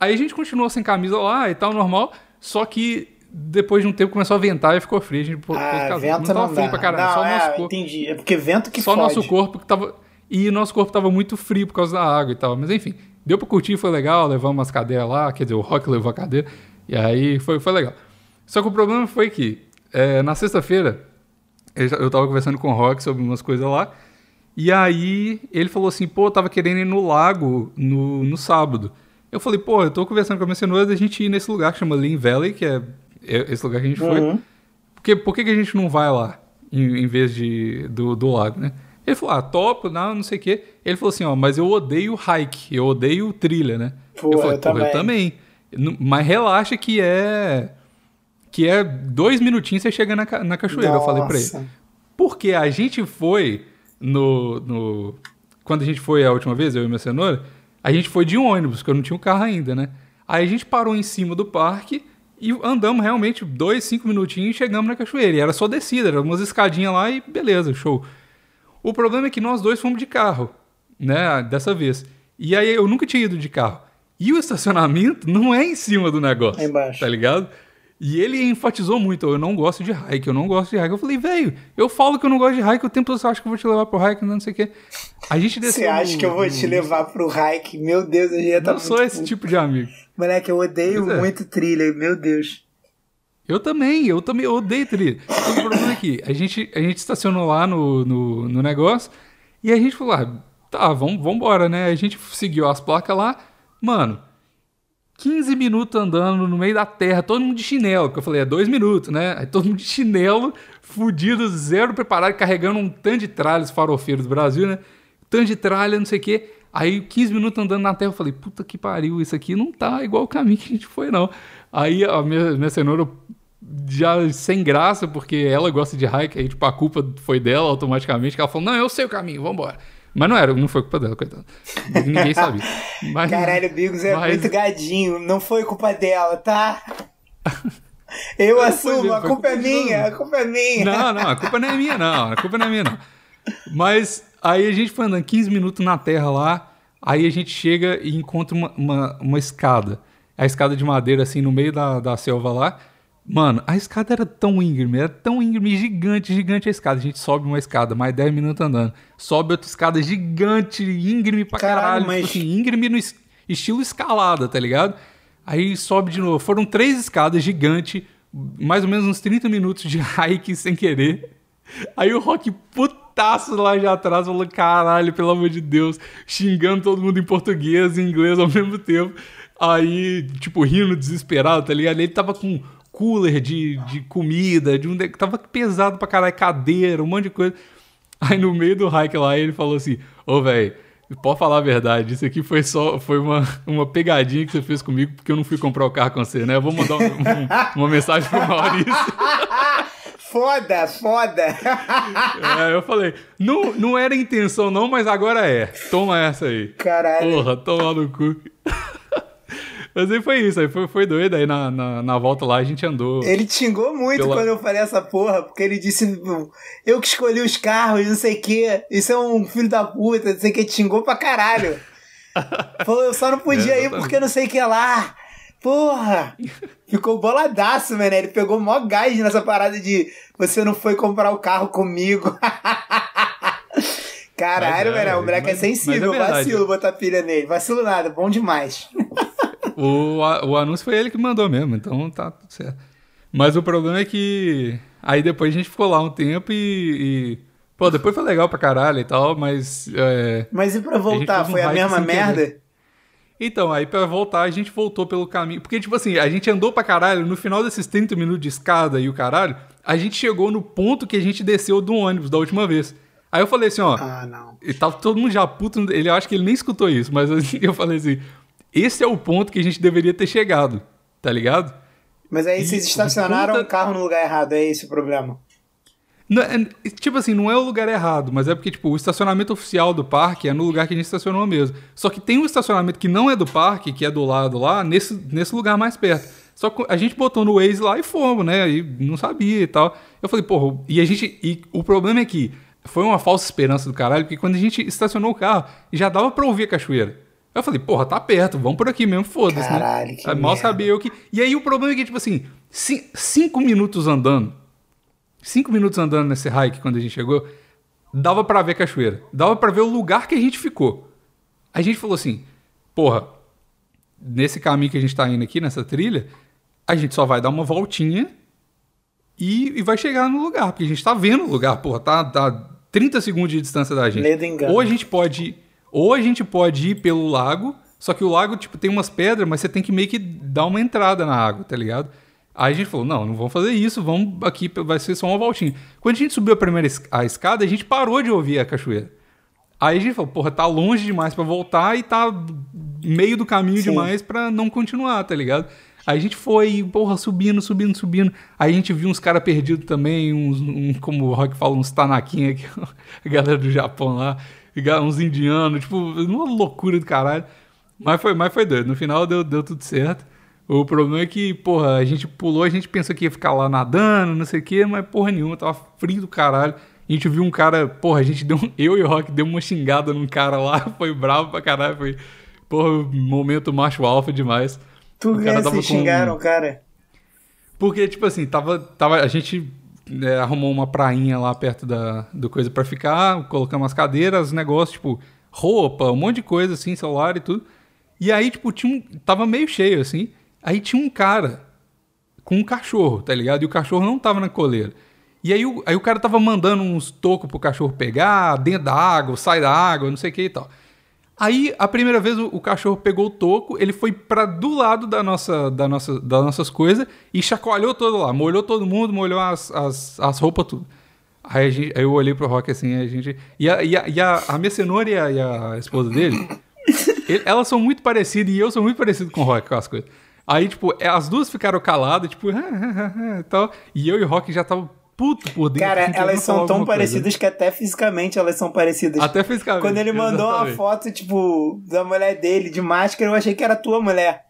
Speaker 1: aí a gente continuou sem camisa lá e tal, normal, só que depois de um tempo começou a ventar e ficou frio. A gente pôs
Speaker 2: ah, vento não
Speaker 1: tava frio pra caralho.
Speaker 2: Não,
Speaker 1: só
Speaker 2: é,
Speaker 1: nosso corpo.
Speaker 2: Entendi. É porque vento que
Speaker 1: Só
Speaker 2: fode.
Speaker 1: nosso corpo que tava. E nosso corpo tava muito frio por causa da água e tal. Mas enfim, deu pra curtir, foi legal. Levamos umas cadeiras lá. Quer dizer, o Rock levou a cadeira. E aí foi, foi legal. Só que o problema foi que é, na sexta-feira eu, eu tava conversando com o Rock sobre umas coisas lá. E aí ele falou assim: pô, eu tava querendo ir no lago no, no sábado. Eu falei, pô, eu tô conversando com a minha cenoura da gente ir nesse lugar que chama Lean Valley, que é esse lugar que a gente foi.
Speaker 2: Uhum.
Speaker 1: Porque, por que, que a gente não vai lá em, em vez de, do, do lago, né? Ele falou, ah, topo, não, não sei o quê. Ele falou assim, ó, mas eu odeio hike, eu odeio trilha, né?
Speaker 2: Pô,
Speaker 1: eu falei,
Speaker 2: eu também.
Speaker 1: eu também. Mas relaxa que é... Que é dois minutinhos você chega na, na cachoeira,
Speaker 2: Nossa.
Speaker 1: eu falei pra ele. Porque a gente foi no, no... Quando a gente foi a última vez, eu e minha cenoura, a gente foi de ônibus, porque eu não tinha um carro ainda, né? Aí a gente parou em cima do parque e andamos realmente dois, cinco minutinhos e chegamos na cachoeira. E era só descida, era umas escadinhas lá e beleza, show. O problema é que nós dois fomos de carro, né, dessa vez. E aí eu nunca tinha ido de carro. E o estacionamento não é em cima do negócio.
Speaker 2: É embaixo.
Speaker 1: Tá ligado? E ele enfatizou muito, eu não gosto de hike, eu não gosto de hike. Eu falei, velho, eu falo que eu não gosto de hike, o tempo todo você acha que eu vou te levar pro hike, não sei o quê. A gente desceu
Speaker 2: Você acha
Speaker 1: no,
Speaker 2: que eu vou te levar pro hike? Meu Deus, eu já ia estar
Speaker 1: Não sou esse tipo de amigo.
Speaker 2: Moleque, eu odeio
Speaker 1: Pois é.
Speaker 2: muito trilha, meu Deus.
Speaker 1: Eu também, eu também odeio trilha. Só que o problema é que a gente, a gente estacionou lá no, no, no negócio e a gente falou, ah, tá, vamos embora, né? A gente seguiu as placas lá. Mano, 15 minutos andando no meio da terra, todo mundo de chinelo, que eu falei, é dois minutos, né? Aí todo mundo de chinelo, fudido, zero preparado, carregando um tanto de tralhas farofeiros do Brasil, né? Tanto de tralha, não sei o quê. Aí 15 minutos andando na terra, eu falei, puta que pariu, isso aqui não tá igual o caminho que a gente foi, não. Aí a minha, minha cenoura já sem graça, porque ela gosta de hike, aí tipo, a culpa foi dela automaticamente, que ela falou, não, eu sei o caminho, vambora. Mas não era, não foi culpa dela, coitada. Ninguém sabia. Mas,
Speaker 2: Caralho, o Bigos é
Speaker 1: mas-
Speaker 2: muito gadinho, não foi culpa dela, tá? Eu
Speaker 1: foi
Speaker 2: assumo, a culpa é minha, a culpa é minha.
Speaker 1: Não, não, a culpa não é minha, não. A culpa não é minha, não. Mas aí a gente foi andando 15 minutos na terra lá, aí a gente chega e encontra uma, uma, uma escada. A escada de madeira, assim, no meio da, da selva lá. Mano, a escada era tão íngreme, era tão íngreme, gigante, gigante a escada. A gente sobe uma escada, mais 10 minutos andando. Sobe outra escada gigante, íngreme pra
Speaker 2: Caralho,
Speaker 1: caralho.
Speaker 2: mas-
Speaker 1: Tipo assim, íngreme no es- estilo escalada, tá ligado? Aí sobe de novo. Foram três escadas gigantes, mais ou menos uns 30 minutos de hike sem querer. Aí o Rock putaço lá de atrás falou: caralho, pelo amor de Deus, xingando todo mundo em português e inglês ao mesmo tempo. Aí, tipo, rindo desesperado, tá ligado? Ele tava com cooler de, de comida, de um de... tava pesado pra caralho, cadeira, um monte de coisa. Aí no meio do hike lá, ele falou assim: Ô, velho, pode falar a verdade, isso aqui foi só foi uma, uma pegadinha que você fez comigo porque eu não fui comprar o carro com você, né? Eu vou mandar um- um- uma mensagem pro Maurício.
Speaker 2: Foda, foda.
Speaker 1: É, eu falei, não, não era intenção não, mas agora é. Toma essa aí.
Speaker 2: Caralho.
Speaker 1: Porra, toma no cu. Mas aí foi isso, aí foi, foi doido. Aí na, na, na volta lá a gente andou.
Speaker 2: Ele xingou muito
Speaker 1: Pela-
Speaker 2: quando eu falei essa porra, porque ele disse, eu que escolhi os carros, não sei o que, isso é um filho da puta, não sei o que, te xingou pra caralho. Falou, eu só não podia é, ir porque não sei o que lá. Porra! Ficou boladaço, mano. Ele pegou mó gás nessa parada de você não foi comprar o carro comigo. Caralho, é, velho. O moleque é sensível. É vacilo botar pilha nele. Vacilo nada, bom demais.
Speaker 1: o, o anúncio foi ele que mandou mesmo, então tá tudo certo. Mas o problema é que. Aí depois a gente ficou lá um tempo e. e... Pô, depois foi legal pra caralho e tal, mas. É...
Speaker 2: Mas e pra voltar? Foi a mesma merda? Querer.
Speaker 1: Então, aí pra voltar a gente voltou pelo caminho. Porque, tipo assim, a gente andou pra caralho, no final desses 30 minutos de escada e o caralho, a gente chegou no ponto que a gente desceu do ônibus da última vez. Aí eu falei assim, ó.
Speaker 2: Ah, não.
Speaker 1: E tava todo mundo já puto. Ele acho que ele nem escutou isso, mas eu falei assim: esse é o ponto que a gente deveria ter chegado, tá ligado?
Speaker 2: Mas aí vocês estacionaram o carro no lugar errado, é esse o problema?
Speaker 1: Não, é, tipo assim, não é o lugar errado, mas é porque, tipo, o estacionamento oficial do parque é no lugar que a gente estacionou mesmo. Só que tem um estacionamento que não é do parque, que é do lado lá, nesse, nesse lugar mais perto. Só que a gente botou no Waze lá e fomos, né? E não sabia e tal. Eu falei, porra, e a gente. E o problema é que foi uma falsa esperança do caralho, porque quando a gente estacionou o carro, já dava pra ouvir a cachoeira. Eu falei, porra, tá perto, vamos por aqui mesmo, foda-se.
Speaker 2: Né? Caralho, né? que
Speaker 1: Mal merda. sabia eu que. E aí o problema é que, tipo assim, cinco minutos andando, cinco minutos andando nesse hike quando a gente chegou, dava para ver cachoeira. Dava para ver o lugar que a gente ficou. A gente falou assim, porra, nesse caminho que a gente tá indo aqui, nessa trilha, a gente só vai dar uma voltinha e, e vai chegar no lugar, porque a gente tá vendo o lugar, porra, tá, tá 30 segundos de distância da gente. Ou a gente pode. Ou a gente pode ir pelo lago, só que o lago, tipo, tem umas pedras, mas você tem que meio que dar uma entrada na água, tá ligado? Aí a gente falou, não, não vamos fazer isso, vamos aqui, vai ser só uma voltinha. Quando a gente subiu a primeira a escada, a gente parou de ouvir a cachoeira. Aí a gente falou, porra, tá longe demais para voltar e tá meio do caminho Sim. demais para não continuar, tá ligado? Aí a gente foi, porra, subindo, subindo, subindo. Aí a gente viu uns caras perdidos também, uns, um, como o Rock fala, uns tanaquinha aqui, a galera do Japão lá, uns indianos, tipo, uma loucura do caralho. Mas foi, mas foi doido. No final deu, deu tudo certo. O problema é que, porra, a gente pulou, a gente pensou que ia ficar lá nadando, não sei o quê, mas porra nenhuma, tava frio do caralho. A gente viu um cara, porra, a gente deu, eu e o Rock deu uma xingada num cara lá, foi bravo pra caralho, foi, porra, momento macho alfa demais.
Speaker 2: Tu o cara tava xingaram, cara?
Speaker 1: Porque, tipo assim, tava, tava, a gente é, arrumou uma prainha lá perto da, do coisa para ficar, colocamos as cadeiras, negócios, tipo, roupa, um monte de coisa, assim, celular e tudo. E aí, tipo, tinha um, tava meio cheio, assim. Aí tinha um cara com um cachorro, tá ligado? E o cachorro não tava na coleira. E aí o, aí o cara tava mandando uns tocos pro cachorro pegar, dentro da água, sai da água, não sei o que e tal. Aí, a primeira vez, o, o cachorro pegou o toco, ele foi para do lado da nossa, da nossa, das nossas coisas e chacoalhou todo lá. Molhou todo mundo, molhou as, as, as roupas, tudo. Aí, gente, aí, eu olhei pro Rock assim, a gente. E a, e a, e a, a minha cenoura e a, e a esposa dele, ele, elas são muito parecidas e eu sou muito parecido com o Rock com as coisas. Aí, tipo, é, as duas ficaram caladas, tipo, e tal. E eu e o Rock já tava puto por dentro.
Speaker 2: Cara, elas são tão parecidas que até fisicamente elas são parecidas.
Speaker 1: Até fisicamente.
Speaker 2: Quando ele mandou exatamente. uma foto, tipo, da mulher dele de máscara, eu achei que era tua mulher.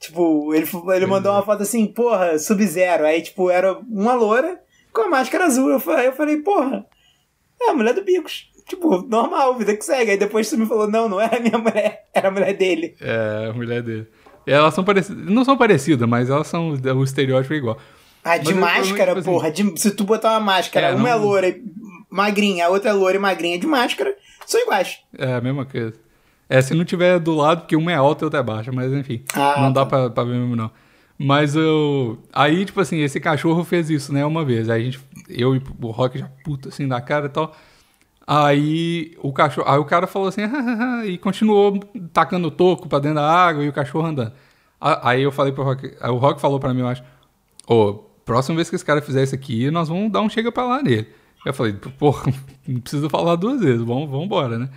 Speaker 2: Tipo, ele, ele mandou uma foto assim, porra, Sub-Zero. Aí, tipo, era uma loura com a máscara azul. Eu falei, eu falei porra, é a mulher do Bicos. Tipo, normal, vida que segue. Aí depois você me falou, não, não era minha mulher, era a mulher dele.
Speaker 1: É, a mulher dele. Elas são parecidas. Não são parecidas, mas elas são. O estereótipo é igual.
Speaker 2: Ah, de máscara, tipo assim, porra. De, se tu botar uma máscara, é, uma é não... é loura e magrinha, a outra é loura e magrinha de máscara, são iguais.
Speaker 1: É, a mesma coisa. É, se não tiver do lado, porque uma é alta e outra é baixa, mas enfim. Ah, não tá. dá pra, pra ver mesmo, não. Mas eu. Aí, tipo assim, esse cachorro fez isso, né, uma vez. Aí a gente. Eu e o Rock já puta assim da cara e tal. Aí o cachorro, aí o cara falou assim, e continuou tacando toco pra dentro da água e o cachorro andando. Aí eu falei pro Rock, aí o Rock falou pra mim, eu acho, ô, oh, próxima vez que esse cara fizer isso aqui, nós vamos dar um chega pra lá nele. Eu falei, pô, não precisa falar duas vezes, vamos, vamos embora, né?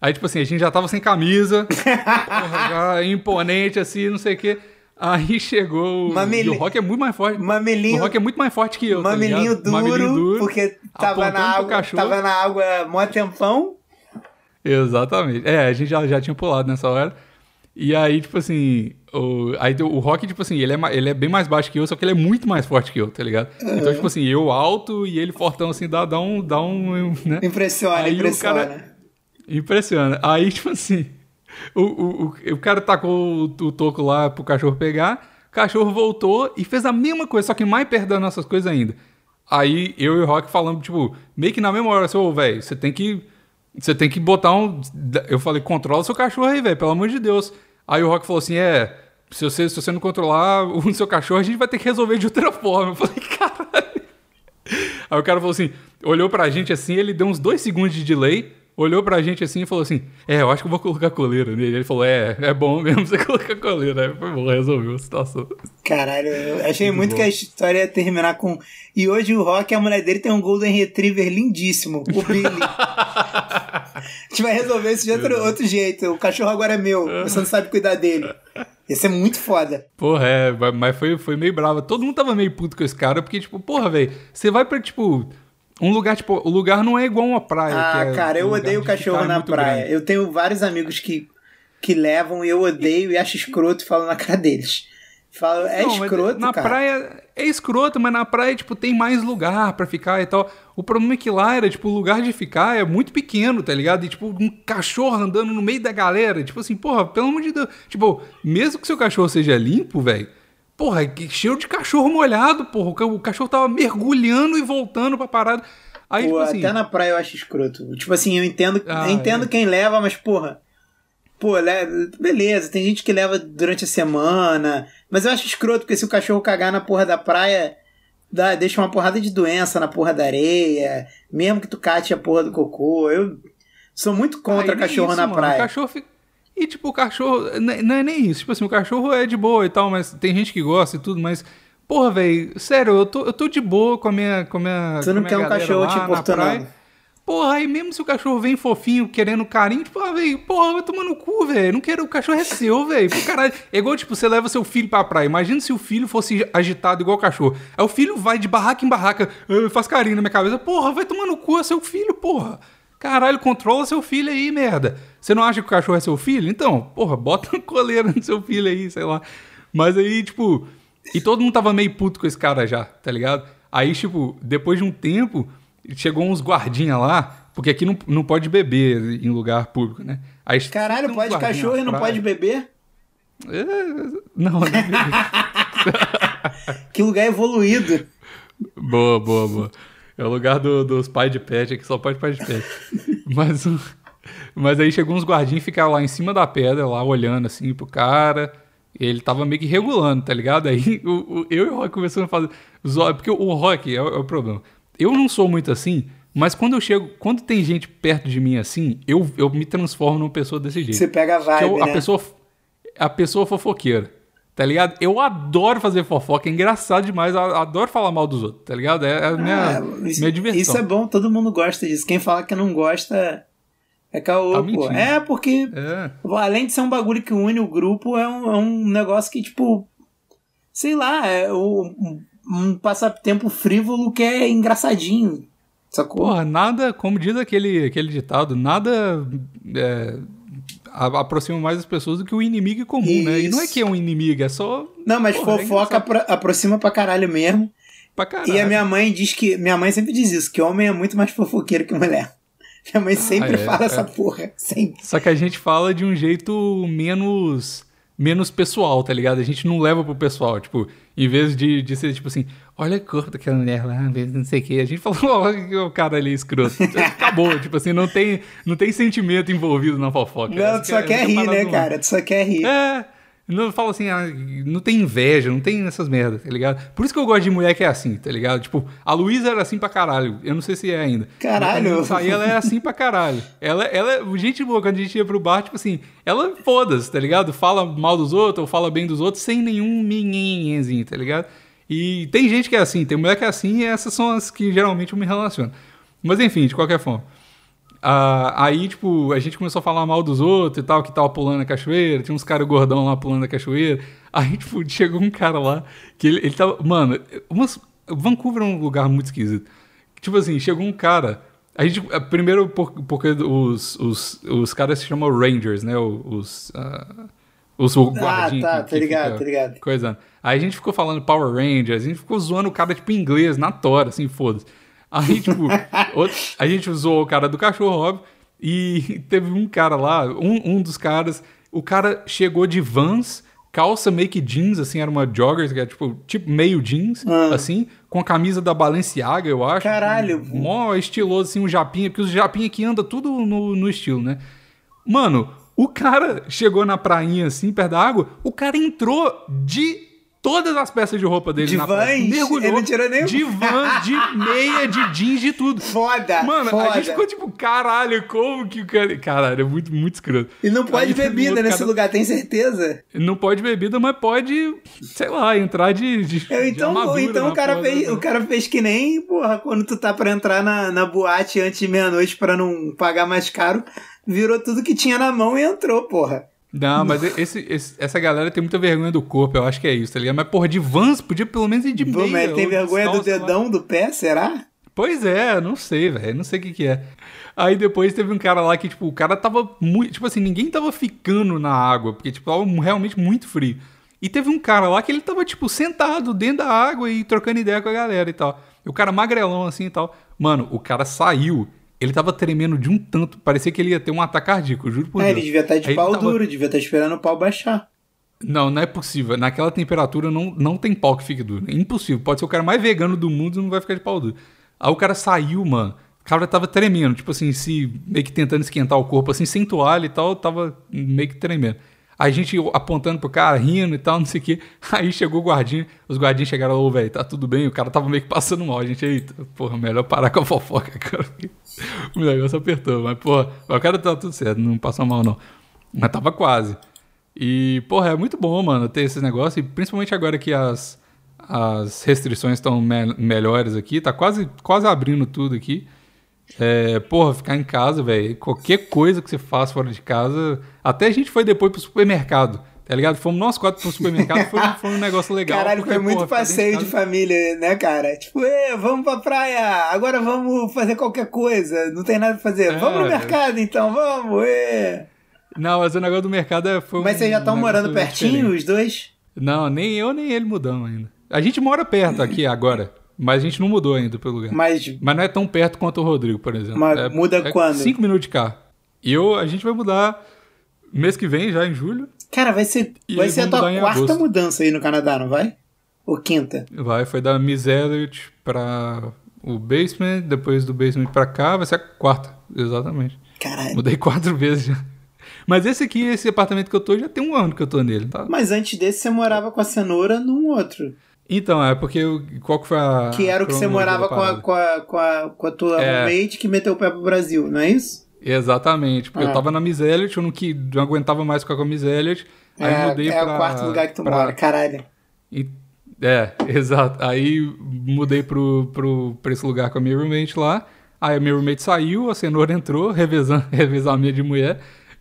Speaker 1: Aí, tipo assim, a gente já tava sem camisa, porra, já imponente assim, não sei o quê. Aí chegou.
Speaker 2: Mameli...
Speaker 1: O Rock é muito mais forte.
Speaker 2: Mamelinho.
Speaker 1: O Rock é muito mais forte que eu.
Speaker 2: Mamelinho, tá duro, Mamelinho duro, porque tava na água. Tava na água mó tempão.
Speaker 1: Exatamente. É, a gente já, já tinha pulado nessa hora. E aí, tipo assim, o, aí o Rock, tipo assim, ele é, ele é bem mais baixo que eu, só que ele é muito mais forte que eu, tá ligado? Uhum. Então, tipo assim, eu alto e ele fortão, assim, dá, dá um. Dá um né?
Speaker 2: Impressiona, aí impressiona. Cara,
Speaker 1: impressiona. Aí, tipo assim, o, o, o, o cara tacou o, o toco lá pro cachorro pegar, o cachorro voltou e fez a mesma coisa, só que mais perto das nossas coisas ainda. Aí eu e o Rock falando, tipo, meio que na mesma hora, assim, ô, velho, você tem que. Você tem que botar um. Eu falei, controla seu cachorro aí, velho, pelo amor de Deus. Aí o Rock falou assim: é, se você, se você não controlar o seu cachorro, a gente vai ter que resolver de outra forma. Eu falei, caralho. Aí o cara falou assim, olhou pra gente assim, ele deu uns dois segundos de delay, olhou pra gente assim e falou assim: É, eu acho que eu vou colocar coleira nele. Ele falou: É, é bom mesmo você colocar coleira. Aí foi bom, resolveu a situação.
Speaker 2: Caralho, eu achei muito, muito que a história ia terminar com. E hoje o Rock, a mulher dele, tem um Golden Retriever lindíssimo, o Billy. a gente vai resolver isso de outro, outro jeito. O cachorro agora é meu, você não sabe cuidar dele. Esse é muito foda.
Speaker 1: Porra, é, mas foi, foi meio bravo. Todo mundo tava meio puto com esse cara, porque, tipo, porra, velho, você vai pra, tipo um lugar, tipo, o lugar não é igual uma praia.
Speaker 2: Ah,
Speaker 1: é
Speaker 2: cara, eu odeio cachorro na praia. Grande. Eu tenho vários amigos que, que levam e eu odeio e acho escroto e falo na cara deles. Falo, é não, escroto,
Speaker 1: na
Speaker 2: cara.
Speaker 1: praia é escroto, mas na praia, tipo, tem mais lugar para ficar e tal. O problema é que lá era, tipo, o lugar de ficar é muito pequeno, tá ligado? E, tipo, um cachorro andando no meio da galera. Tipo assim, porra, pelo amor de Deus. Tipo, mesmo que seu cachorro seja limpo, velho Porra, cheio de cachorro molhado, porra. O cachorro tava mergulhando e voltando pra parada. Aí,
Speaker 2: Pô, tipo assim, até na praia eu acho escroto. Tipo assim, eu entendo, ah, eu entendo é. quem leva, mas, porra. Pô, beleza, tem gente que leva durante a semana. Mas eu acho escroto, porque se o cachorro cagar na porra da praia, dá, deixa uma porrada de doença na porra da areia. Mesmo que tu cate a porra do cocô. Eu sou muito contra cachorro isso, na mano. praia. O
Speaker 1: cachorro fica e, tipo, o cachorro. Não é nem isso. Tipo assim, o cachorro é de boa e tal, mas tem gente que gosta e tudo, mas. Porra, velho, sério, eu tô, eu tô de boa com a minha. Com a minha
Speaker 2: Você não quer um cachorro te importunando.
Speaker 1: Porra, aí mesmo se o cachorro vem fofinho, querendo carinho, tipo, ah, velho, porra, vai tomar no cu, velho. Não quero, o cachorro é seu, velho. caralho. É igual, tipo, você leva seu filho pra praia. Imagina se o filho fosse agitado igual o cachorro. Aí o filho vai de barraca em barraca, faz carinho na minha cabeça. Porra, vai tomar no cu, é seu filho, porra. Caralho, controla seu filho aí, merda. Você não acha que o cachorro é seu filho? Então, porra, bota uma coleira no seu filho aí, sei lá. Mas aí, tipo. E todo mundo tava meio puto com esse cara já, tá ligado? Aí, tipo, depois de um tempo, chegou uns guardinha lá, porque aqui não, não pode beber em lugar público, né?
Speaker 2: Aí, Caralho, pode cachorro e não pode beber?
Speaker 1: É, não, não
Speaker 2: Que lugar evoluído.
Speaker 1: Boa, boa, boa. É o lugar do, dos pais de pet, aqui só pode pai de pet. mas, mas aí chegou uns guardinhos e ficaram lá em cima da pedra, lá olhando assim pro cara. ele tava meio que regulando, tá ligado? Aí o, o, eu e o Rock começamos a fazer. Porque o Rock é, é o problema. Eu não sou muito assim, mas quando eu chego, quando tem gente perto de mim assim, eu, eu me transformo numa pessoa desse jeito.
Speaker 2: Você pega a vibe,
Speaker 1: eu,
Speaker 2: né?
Speaker 1: A pessoa, a pessoa fofoqueira. Tá ligado? Eu adoro fazer fofoca, é engraçado demais, eu adoro falar mal dos outros, tá ligado? É, a minha, ah, isso, minha diversão.
Speaker 2: Isso é bom, todo mundo gosta disso. Quem fala que não gosta é caô, tá pô. É, porque é. além de ser um bagulho que une o grupo, é um, é um negócio que, tipo, sei lá, é um, um passatempo frívolo que é engraçadinho. Sacou?
Speaker 1: Porra, nada, como diz aquele, aquele ditado, nada é, aproxima mais as pessoas do que o inimigo comum, Isso. né? E não é que é um inimigo, é só.
Speaker 2: Não, mas porra, fofoca é apro aproxima pra caralho mesmo.
Speaker 1: Pra caralho.
Speaker 2: E a minha mãe diz que. Minha mãe sempre diz isso, que homem é muito mais fofoqueiro que mulher. Minha mãe sempre ah, é, fala é. essa porra. Sempre.
Speaker 1: Só que a gente fala de um jeito menos menos pessoal, tá ligado? A gente não leva pro pessoal, tipo, em vez de, de ser tipo assim, olha o corpo daquela mulher lá, não sei o que, a gente falou, olha o cara ali escroto. Acabou, tipo assim, não tem, não tem sentimento envolvido na fofoca.
Speaker 2: Não, tu só quer rir, né, cara? Tu só quer rir.
Speaker 1: É. Não fala assim, ah, não tem inveja, não tem essas merdas, tá ligado? Por isso que eu gosto de mulher que é assim, tá ligado? Tipo, a Luísa era assim pra caralho. Eu não sei se é ainda.
Speaker 2: Caralho!
Speaker 1: Aí ela é assim pra caralho. Ela, ela, é gente boa, quando a gente ia pro bar, tipo assim, ela foda-se, tá ligado? Fala mal dos outros ou fala bem dos outros sem nenhum minhenzinho, tá ligado? E tem gente que é assim, tem mulher que é assim e essas são as que geralmente eu me relaciono. Mas enfim, de qualquer forma. Uh, aí, tipo, a gente começou a falar mal dos outros e tal, que tava pulando a cachoeira, tinha uns caras gordão lá pulando a cachoeira. Aí, tipo, chegou um cara lá que ele, ele tava. Mano, umas, Vancouver é um lugar muito esquisito. Tipo assim, chegou um cara. A gente. Primeiro, porque os, os, os caras se chamam Rangers, né? Os. Uh, os
Speaker 2: guardinhos. Ah, tá, que, tá ligado, tá ligado.
Speaker 1: Coisa. Aí a gente ficou falando Power Rangers, a gente ficou zoando o cara, tipo, em inglês, na tora, assim, foda-se. Aí, tipo, outro, a gente usou o cara do cachorro, óbvio. E teve um cara lá, um, um dos caras, o cara chegou de Vans, calça meio que jeans, assim, era uma jogger, que é tipo, tipo meio jeans, ah. assim, com a camisa da Balenciaga, eu acho.
Speaker 2: Caralho.
Speaker 1: Mó estiloso, assim, um japinha, porque os japinha aqui anda tudo no, no estilo, né? Mano, o cara chegou na prainha, assim, perto da água, o cara entrou de todas as peças de roupa dele
Speaker 2: de
Speaker 1: na
Speaker 2: praia. Mergulhou ele não tirou
Speaker 1: de van, de meia, de jeans, de tudo.
Speaker 2: Foda,
Speaker 1: Mano,
Speaker 2: foda.
Speaker 1: a gente ficou tipo, caralho, como que o cara... Caralho, é muito, muito escroto.
Speaker 2: E não pode bebida nesse cara... lugar, tem certeza?
Speaker 1: Não pode bebida, mas pode, sei lá, entrar de, de
Speaker 2: Eu, Então,
Speaker 1: de
Speaker 2: então o, cara fez, o cara fez que nem, porra, quando tu tá pra entrar na, na boate antes de meia-noite pra não pagar mais caro, virou tudo que tinha na mão e entrou, porra.
Speaker 1: Não, mas esse, esse, essa galera tem muita vergonha do corpo, eu acho que é isso, tá ligado? Mas, porra, de Vans podia pelo menos ir de Pô, meia.
Speaker 2: Mas tem vergonha do dedão lá. do pé, será?
Speaker 1: Pois é, não sei, velho, não sei o que que é. Aí depois teve um cara lá que, tipo, o cara tava muito... Tipo assim, ninguém tava ficando na água, porque, tipo, tava realmente muito frio. E teve um cara lá que ele tava, tipo, sentado dentro da água e trocando ideia com a galera e tal. E o cara magrelão, assim e tal. Mano, o cara saiu ele tava tremendo de um tanto, parecia que ele ia ter um ataque cardíaco, juro por
Speaker 2: é,
Speaker 1: Deus.
Speaker 2: ele devia estar tá de Aí pau tava... duro, devia estar tá esperando o pau baixar.
Speaker 1: Não, não é possível. Naquela temperatura não, não tem pau que fique duro. É impossível. Pode ser o cara mais vegano do mundo e não vai ficar de pau duro. Aí o cara saiu, mano. O cara tava tremendo, tipo assim, se meio que tentando esquentar o corpo, assim, sem toalha e tal, tava meio que tremendo. A gente apontando pro cara, rindo e tal, não sei o quê. Aí chegou o guardinha, os guardinhas chegaram ô, velho, tá tudo bem? O cara tava meio que passando mal. A gente, eita, porra, melhor parar com a fofoca, cara. O negócio apertou, mas, porra, o cara tá tudo certo, não passou mal, não. Mas tava quase. E, porra, é muito bom, mano, ter esse negócio, e principalmente agora que as, as restrições estão me melhores aqui, tá quase, quase abrindo tudo aqui. É, porra, ficar em casa, velho. Qualquer coisa que você faça fora de casa. Até a gente foi depois pro supermercado, tá ligado? Fomos nós quatro pro supermercado, foi, foi um negócio legal.
Speaker 2: Caralho, porque, foi muito porra, passeio de, família, né, cara? Tipo, vamos pra praia, agora vamos fazer qualquer coisa, não tem nada pra fazer. É, vamos no mercado então, vamos, ê.
Speaker 1: Não, mas o negócio do mercado é, foi
Speaker 2: Mas um, vocês já estão morando pertinho, diferente. os dois?
Speaker 1: Não, nem eu nem ele mudamos ainda. A gente mora perto aqui agora. Mas a gente não mudou ainda pelo lugar.
Speaker 2: Mas,
Speaker 1: mas não é tão perto quanto o Rodrigo, por exemplo.
Speaker 2: Mas
Speaker 1: é,
Speaker 2: muda
Speaker 1: é
Speaker 2: quando?
Speaker 1: Cinco minutos de carro. E eu, a gente vai mudar mês que vem, já em julho.
Speaker 2: Cara, vai ser, vai ser a tua quarta agosto. mudança aí no Canadá, não vai? Ou quinta?
Speaker 1: Vai, foi da Miss Elliot pra o basement, depois do basement pra cá, vai ser a quarta, exatamente.
Speaker 2: Caralho.
Speaker 1: Mudei quatro vezes já. Mas esse aqui, esse apartamento que eu tô, já tem um ano que eu tô nele, tá?
Speaker 2: Mas antes desse você morava com a cenoura num outro.
Speaker 1: Então, é porque qual que foi a.
Speaker 2: Que era o que você morava com a, com, a, com, a, com a tua é. roommate que meteu o pé pro Brasil, não é isso?
Speaker 1: Exatamente, porque ah. eu tava na Miss Elliot, eu não, que, não aguentava mais ficar com a Miss Elliot, aí é, mudei
Speaker 2: é
Speaker 1: pra...
Speaker 2: É o quarto lugar que tu pra... mora, caralho.
Speaker 1: E, é, exato. Aí mudei pro, pro, pra esse lugar com a minha roommate lá, aí a minha roommate saiu, a cenoura entrou, revezando, revezar a minha de mulher,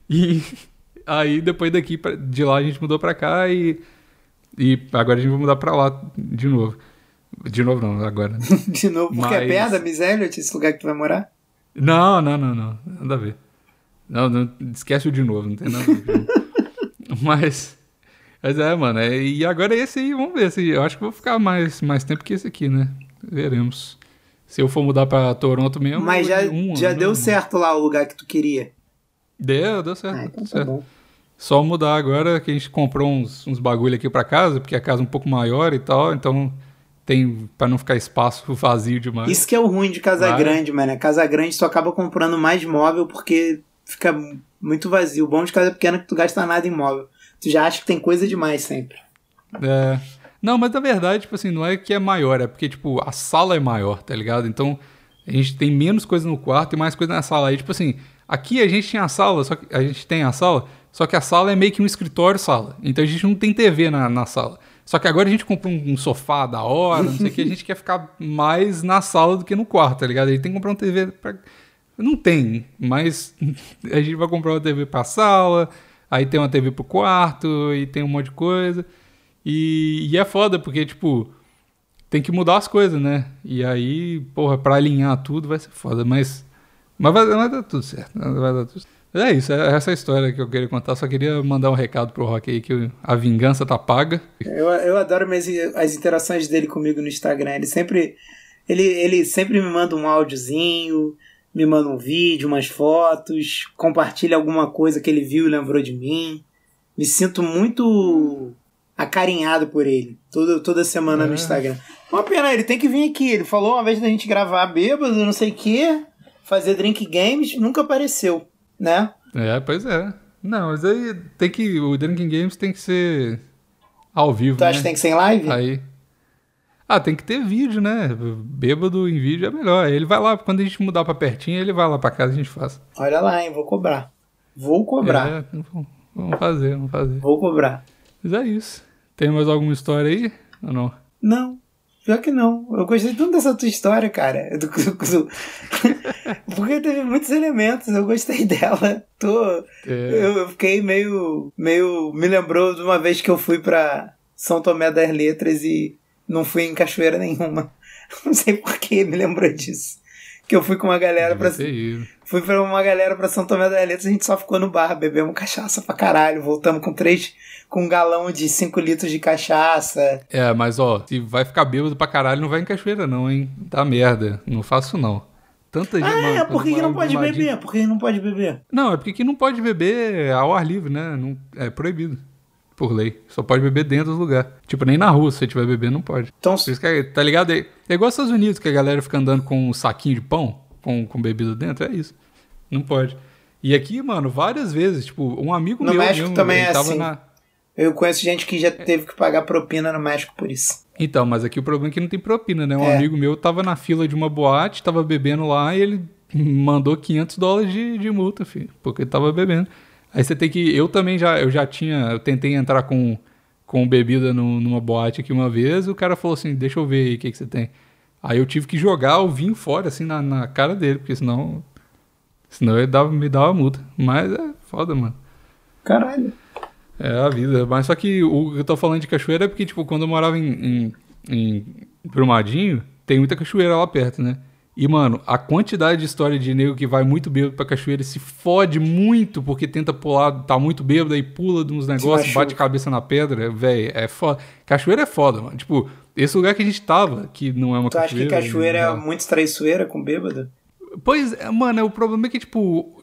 Speaker 1: e aí depois daqui, de lá a gente mudou pra cá e e agora a gente vai mudar pra lá de novo. De novo não, agora. Né?
Speaker 2: de novo, porque é Mas... é perto da Miss Elliot, esse lugar que tu vai morar?
Speaker 1: Não, não, não, não. Nada a ver. Não, não esquece o de novo, não tem nada a ver. mas, mas é, mano. É, e agora esse aí, vamos ver. Esse, eu acho que vou ficar mais, mais tempo que esse aqui, né? Veremos. Se eu for mudar pra Toronto mesmo.
Speaker 2: Mas já, um, já deu certo lá o lugar que tu queria?
Speaker 1: Deu, deu certo. Ah, então tá certo. bom. Só mudar agora que a gente comprou uns, uns bagulho aqui para casa, porque a casa é um pouco maior e tal, então tem para não ficar espaço vazio demais.
Speaker 2: Isso que é o ruim de casa grande, mano. Casa grande tu acaba comprando mais móvel porque fica muito vazio. O bom de casa pequena é que tu gasta nada em móvel. Tu já acha que tem coisa demais sempre.
Speaker 1: É. Não, mas na verdade, tipo assim, não é que é maior, é porque, tipo, a sala é maior, tá ligado? Então, a gente tem menos coisa no quarto e mais coisa na sala. Aí, tipo assim, aqui a gente tinha a sala, só que a gente tem a sala, só que a sala é meio que um escritório-sala. Então a gente não tem TV na, na sala. Só que agora a gente comprou um, um sofá da hora, não sei o que, a gente quer ficar mais na sala do que no quarto, tá ligado? A gente tem que comprar uma TV pra... Não tem, mas a gente vai comprar uma TV pra sala, aí tem uma TV pro quarto, e tem um monte de coisa. E, e é foda, porque, tipo, tem que mudar as coisas, né? E aí, porra, pra alinhar tudo vai ser foda, mas... Mas vai, vai dar tudo certo, vai dar tudo certo. É isso, é essa história que eu queria contar. Só queria mandar um recado pro Rock aí que a vingança tá paga.
Speaker 2: Eu, eu adoro minhas, as interações dele comigo no Instagram. Ele sempre, ele, ele sempre me manda um áudiozinho, me manda um vídeo, umas fotos, compartilha alguma coisa que ele viu e lembrou de mim. Me sinto muito acarinhado por ele, toda, toda semana é. no Instagram. Uma pena, ele tem que vir aqui. Ele falou uma vez da gente gravar bêbado, não sei o quê, fazer drink games, nunca apareceu, né?
Speaker 1: É, pois é. Não, mas aí tem que. O Drinking Games tem que ser ao vivo.
Speaker 2: Tu acha né? que tem que ser em live?
Speaker 1: Aí. Ah, tem que ter vídeo, né? Bêbado em vídeo é melhor. Ele vai lá, quando a gente mudar pra pertinho, ele vai lá pra casa e a gente faz.
Speaker 2: Olha lá, hein? Vou cobrar. Vou cobrar. É,
Speaker 1: vamos fazer, vamos fazer.
Speaker 2: Vou cobrar.
Speaker 1: Mas é isso. Tem mais alguma história aí? Ou não?
Speaker 2: Não. Pior que não. Eu gostei tanto dessa tua história, cara. Do, do, do... Porque teve muitos elementos. Eu gostei dela. Tô... É. Eu, eu, fiquei meio, meio. Me lembrou de uma vez que eu fui pra São Tomé das Letras e não fui em cachoeira nenhuma. Não sei porquê, me lembrou disso. Que eu fui com uma galera pra. Fui pra uma galera pra São Tomé das Letras, a gente só ficou no bar, bebemos cachaça pra caralho. Voltamos com três. com um galão de 5 litros de cachaça.
Speaker 1: É, mas ó, se vai ficar bêbado pra caralho, não vai em cachoeira, não, hein? Dá merda. Não faço, não.
Speaker 2: Tanta gente. Ah, é, por que, não pode beber? Por que não pode beber?
Speaker 1: Não, é porque que não pode beber ao ar livre, né? Não, é proibido por lei. Só pode beber dentro do lugar. Tipo, nem na rua, se você estiver bebendo, não pode. Então, por isso que, é, tá ligado? É, é igual aos Estados Unidos, que a galera fica andando com um saquinho de pão, com, com bebida dentro, é isso. Não pode. E aqui, mano, várias vezes, tipo, um amigo
Speaker 2: no
Speaker 1: meu...
Speaker 2: No México mesmo, também é assim. Na... Eu conheço gente que já teve que pagar propina no México por isso.
Speaker 1: Então, mas aqui o problema é que não tem propina, né? Um é. amigo meu tava na fila de uma boate, tava bebendo lá e ele mandou 500 dólares de, de multa, filho, porque ele tava bebendo. Aí você tem que. Eu também já, eu já tinha. Eu tentei entrar com, com bebida no, numa boate aqui uma vez. o cara falou assim: Deixa eu ver aí o que, que você tem. Aí eu tive que jogar o vinho fora, assim, na, na cara dele, porque senão. Senão ele dava, me dava multa. Mas é foda, mano.
Speaker 2: Caralho.
Speaker 1: É a vida. Mas só que o que eu tô falando de cachoeira é porque, tipo, quando eu morava em, em, em Brumadinho, tem muita cachoeira lá perto, né? E, mano, a quantidade de história de nego que vai muito bêbado pra cachoeira e se fode muito porque tenta pular, tá muito bêbado aí pula uns negócios, bate cabeça na pedra, velho, é foda. Cachoeira é foda, mano. Tipo, esse lugar que a gente tava, que não é uma
Speaker 2: tu
Speaker 1: cachoeira.
Speaker 2: Tu acha que cachoeira é muito traiçoeira com bêbado?
Speaker 1: Pois, é, mano, o problema é que, tipo,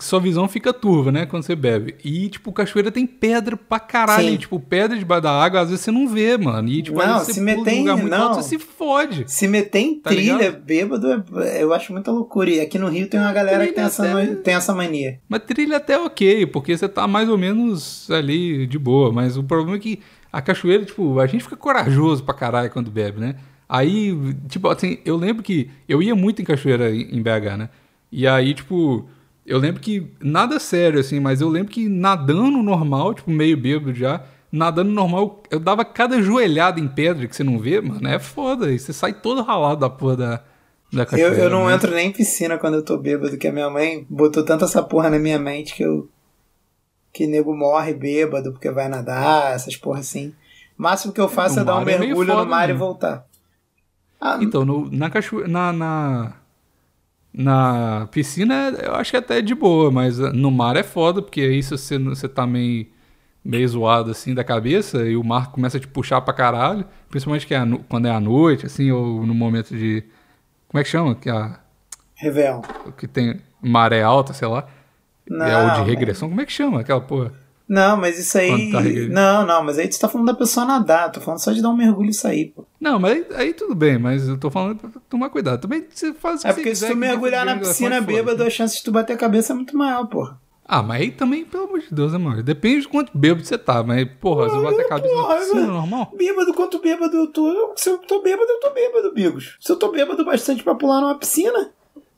Speaker 1: sua visão fica turva, né, quando você bebe. E, tipo, cachoeira tem pedra pra caralho. E, tipo, pedra debaixo da água, às vezes você não vê, mano. E, tipo,
Speaker 2: não, se meter em lugar muito não. alto,
Speaker 1: você se fode.
Speaker 2: Se meter em tá trilha, ligado? bêbado, é, eu acho muita loucura. E aqui no Rio tem uma galera trilha que tem essa, até... tem essa mania.
Speaker 1: Mas trilha até ok, porque você tá mais ou menos ali de boa. Mas o problema é que a cachoeira, tipo, a gente fica corajoso pra caralho quando bebe, né? Aí, tipo, assim, eu lembro que eu ia muito em cachoeira em BH, né? E aí, tipo, eu lembro que nada sério, assim, mas eu lembro que nadando normal, tipo, meio bêbado já, nadando normal, eu dava cada joelhada em pedra que você não vê, mano, é foda. E você sai todo ralado da porra da, da cachoeira.
Speaker 2: Eu, eu não né? entro nem em piscina quando eu tô bêbado, que a minha mãe botou tanta essa porra na minha mente que eu. que nego morre bêbado porque vai nadar, essas porra assim. O máximo que eu faço é dar um é mergulho é no mar mesmo. e voltar.
Speaker 1: Ah, então, no, na cachoeira. Na, na, na, piscina eu acho que até é de boa, mas no mar é foda, porque aí se você, você tá meio, meio zoado assim da cabeça e o mar começa a te puxar pra caralho, principalmente que é a, quando é à noite, assim, ou no momento de. Como é que chama? Que é a.
Speaker 2: Revel.
Speaker 1: Que tem maré alta, sei lá. Não, é o de regressão. Como é que chama aquela porra?
Speaker 2: Não, mas isso aí. Tá não, não, mas aí tu tá falando da pessoa nadar, tô falando só de dar um mergulho e sair, pô.
Speaker 1: Não, mas aí, aí tudo bem, mas eu tô falando pra tomar cuidado. Também você faz
Speaker 2: o É porque se tu mergulhar na piscina bêbado, a chance de tu bater a cabeça é muito maior, porra.
Speaker 1: Ah, mas aí também, pelo amor de Deus, amor. Depende de quanto bêbado você tá, mas, porra, você bater a cabeça porra, na piscina, normal?
Speaker 2: Bêbado, quanto bêbado eu tô. Se eu tô bêbado, eu tô bêbado, Bigos. Se eu tô bêbado bastante pra pular numa piscina,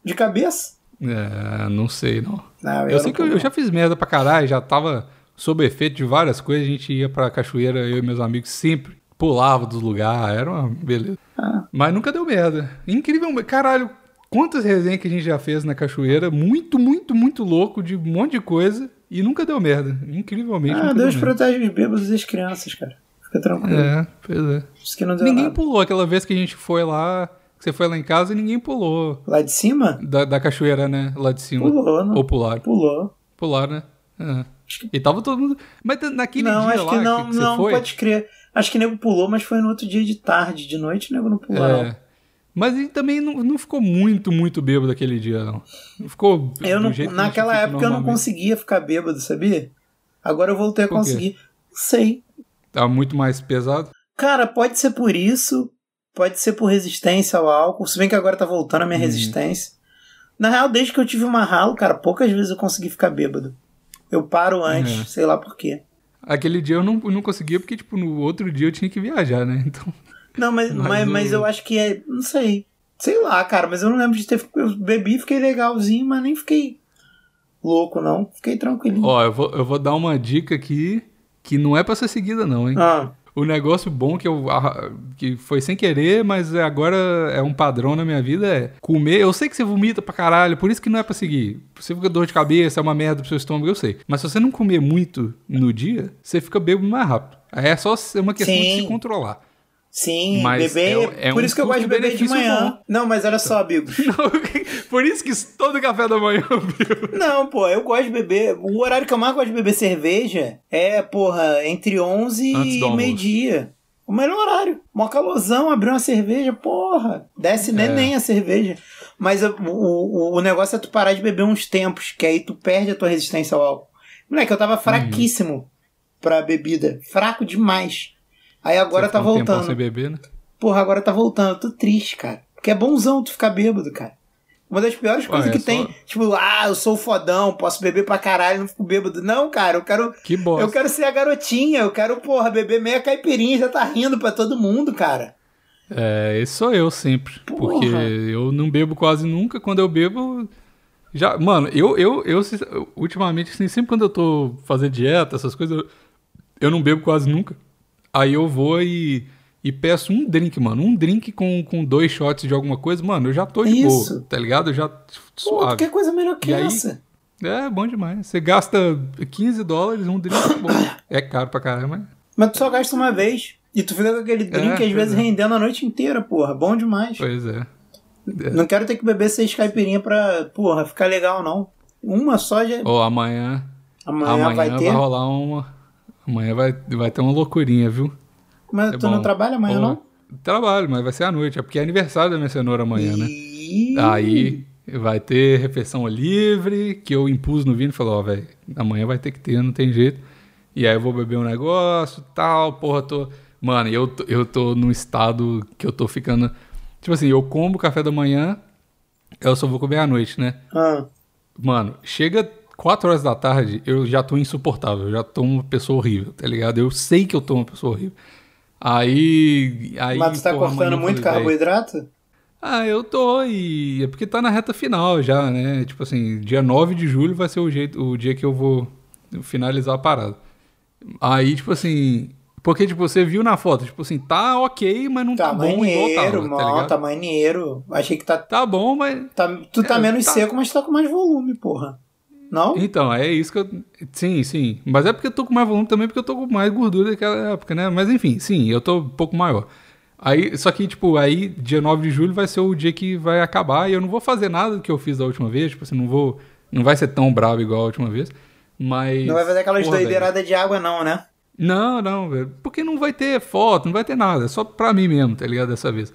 Speaker 2: de cabeça.
Speaker 1: É, não sei, não. não eu, eu sei que eu, eu já fiz merda pra caralho, já tava sob efeito de várias coisas, a gente ia pra cachoeira, eu e meus amigos sempre. Pulava dos lugares, era uma beleza. Ah. Mas nunca deu merda. Incrível, caralho, quantas resenhas que a gente já fez na cachoeira, muito, muito, muito louco, de um monte de coisa, e nunca deu merda. Incrivelmente.
Speaker 2: Ah, Deus protege os bêbados e as crianças, cara. Fica tranquilo.
Speaker 1: É, pois é.
Speaker 2: Isso que não deu
Speaker 1: ninguém
Speaker 2: nada.
Speaker 1: pulou aquela vez que a gente foi lá. Que você foi lá em casa e ninguém pulou.
Speaker 2: Lá de cima?
Speaker 1: Da, da cachoeira, né? Lá de cima.
Speaker 2: Pulou, não.
Speaker 1: Ou pular.
Speaker 2: Pulou.
Speaker 1: Pular, né? É. E tava todo mundo. Mas naquele
Speaker 2: não,
Speaker 1: dia
Speaker 2: acho
Speaker 1: lá
Speaker 2: que não,
Speaker 1: que,
Speaker 2: não,
Speaker 1: foi...
Speaker 2: pode crer. Acho que o nego pulou, mas foi no outro dia de tarde, de noite o nego não pulou. É.
Speaker 1: Mas ele também não, não ficou muito, muito bêbado aquele dia, não. Não ficou.
Speaker 2: Eu não, naquela época eu não conseguia ficar bêbado, sabia? Agora eu voltei a conseguir. Sei.
Speaker 1: Tá muito mais pesado?
Speaker 2: Cara, pode ser por isso, pode ser por resistência ao álcool. Se bem que agora tá voltando a minha uhum. resistência. Na real, desde que eu tive uma ralo, cara, poucas vezes eu consegui ficar bêbado. Eu paro antes, uhum. sei lá por quê.
Speaker 1: Aquele dia eu não, não conseguia porque, tipo, no outro dia eu tinha que viajar, né? Então.
Speaker 2: Não, mas, mas, mas, mas eu acho que é. Não sei. Sei lá, cara, mas eu não lembro de ter. Eu bebi, fiquei legalzinho, mas nem fiquei louco, não. Fiquei tranquilinho.
Speaker 1: Ó, eu vou, eu vou dar uma dica aqui que não é pra ser seguida, não, hein?
Speaker 2: Ah.
Speaker 1: O negócio bom que eu que foi sem querer, mas agora é um padrão na minha vida é comer. Eu sei que você vomita pra caralho, por isso que não é pra seguir. Você fica dor de cabeça, é uma merda pro seu estômago, eu sei. Mas se você não comer muito no dia, você fica bêbado mais rápido. Aí é só uma questão Sim. de se controlar.
Speaker 2: Sim, mas beber. É, é por um isso que eu gosto de beber de manhã. Bom. Não, mas olha só, amigo.
Speaker 1: por isso que todo café da manhã.
Speaker 2: Não, pô, eu gosto de beber. O horário que eu mais gosto de beber cerveja é, porra, entre 11 Antes e meio-dia. O melhor horário. Mó calorzão, abrir uma cerveja, porra. Desce é. nem a cerveja. Mas o, o, o negócio é tu parar de beber uns tempos, que aí tu perde a tua resistência ao álcool. Moleque, eu tava uhum. fraquíssimo uhum. pra bebida. Fraco demais. Aí agora tá voltando.
Speaker 1: Sem beber, né?
Speaker 2: Porra, agora tá voltando. Eu tô triste, cara. Porque é bonzão tu ficar bêbado, cara. Uma das piores Ué, coisas é que só... tem, tipo, ah, eu sou fodão, posso beber pra caralho, não fico bêbado. Não, cara, eu quero.
Speaker 1: Que bosta.
Speaker 2: Eu quero ser a garotinha, eu quero, porra, beber meia caipirinha já tá rindo pra todo mundo, cara.
Speaker 1: É, esse sou eu sempre. Porra. Porque eu não bebo quase nunca. Quando eu bebo. Já, mano, eu, eu, eu, ultimamente, assim, sempre quando eu tô fazendo dieta, essas coisas, eu, eu não bebo quase nunca. Aí eu vou e, e peço um drink, mano. Um drink com, com dois shots de alguma coisa, mano, eu já tô de Isso. boa, tá ligado? Eu já
Speaker 2: suave. Pô, que coisa melhor que e essa?
Speaker 1: Aí, é, bom demais. Você gasta 15 dólares, um drink bom. É caro pra caramba, mas...
Speaker 2: Tu só gasta uma vez. E tu fica com aquele drink, é, às vezes, é. rendendo a noite inteira, porra. Bom demais.
Speaker 1: Pois é.
Speaker 2: é. Não quero ter que beber seis caipirinhas pra, porra, ficar legal, não. Uma só já...
Speaker 1: Ou amanhã... Amanhã, amanhã vai ter? vai rolar uma Amanhã vai, vai ter uma loucurinha, viu?
Speaker 2: Mas é tu bom. não trabalha amanhã, não?
Speaker 1: Trabalho, mas vai ser à noite. É porque é aniversário da minha cenoura amanhã, né? Aí vai ter refeição livre, que eu impus no vinho e falou, ó, oh, velho, amanhã vai ter que ter, não tem jeito. E aí eu vou beber um negócio, tal, porra, tô... Mano, eu, eu tô num estado que eu tô ficando... Tipo assim, eu como café da manhã, eu só vou comer à noite, né?
Speaker 2: Ah.
Speaker 1: Mano, chega 4 horas da tarde, eu já tô insuportável, eu já tô uma pessoa horrível, tá ligado? Eu sei que eu tô uma pessoa horrível. Aí. aí
Speaker 2: Mas tu tá porra, cortando muito carboidrato?
Speaker 1: Ah, eu tô, e é porque tá na reta final já, né? Tipo assim, dia 9 de julho vai ser o, jeito, o dia que eu vou finalizar a parada. Aí, tipo assim. Porque, tipo, você viu na foto, tipo assim, tá ok, mas não tá, tá bom igual tava, tá ligado?
Speaker 2: Tá maneiro. Achei que tá...
Speaker 1: Tá bom, mas...
Speaker 2: Tá, tu tá é, menos tá... seco, mas tá com mais volume, porra. Não?
Speaker 1: Então, é isso que eu. Sim, sim. Mas é porque eu tô com mais volume também, porque eu tô com mais gordura daquela época, né? Mas enfim, sim, eu tô um pouco maior. Aí, só que, tipo, aí, dia 9 de julho vai ser o dia que vai acabar e eu não vou fazer nada do que eu fiz da última vez. Tipo assim, não vou. Não vai ser tão bravo igual a última vez. Mas.
Speaker 2: Não vai fazer aquelas doideiradas de água, não, né?
Speaker 1: Não, não, velho. Porque não vai ter foto, não vai ter nada. É só pra mim mesmo, tá ligado? Dessa vez.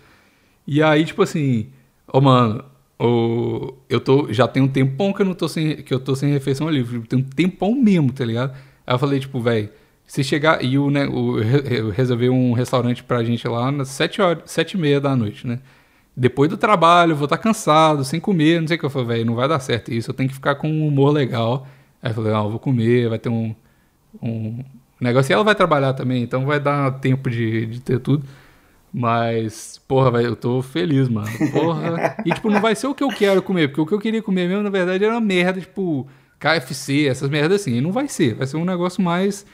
Speaker 1: E aí, tipo assim. Ô, oh, mano, o, eu tô, já tem um tempão que eu não tô sem, que eu tô sem refeição livre. Tem um tempão mesmo, tá ligado? Aí eu falei, tipo, velho, se chegar. E né, o, eu reservei um restaurante pra gente lá nas 7 horas, sete e meia da noite, né? Depois do trabalho, vou estar tá cansado, sem comer, não sei o que. Eu falei, velho, não vai dar certo isso, eu tenho que ficar com um humor legal. Aí eu falei, não, eu vou comer, vai ter um, um negócio. E ela vai trabalhar também, então vai dar tempo de, de ter tudo. Mas, porra, velho, eu tô feliz, mano. Porra. E, tipo, não vai ser o que eu quero comer, porque o que eu queria comer mesmo, na verdade, era uma merda, tipo, KFC, essas merdas assim. E não vai ser. Vai ser um negócio mais,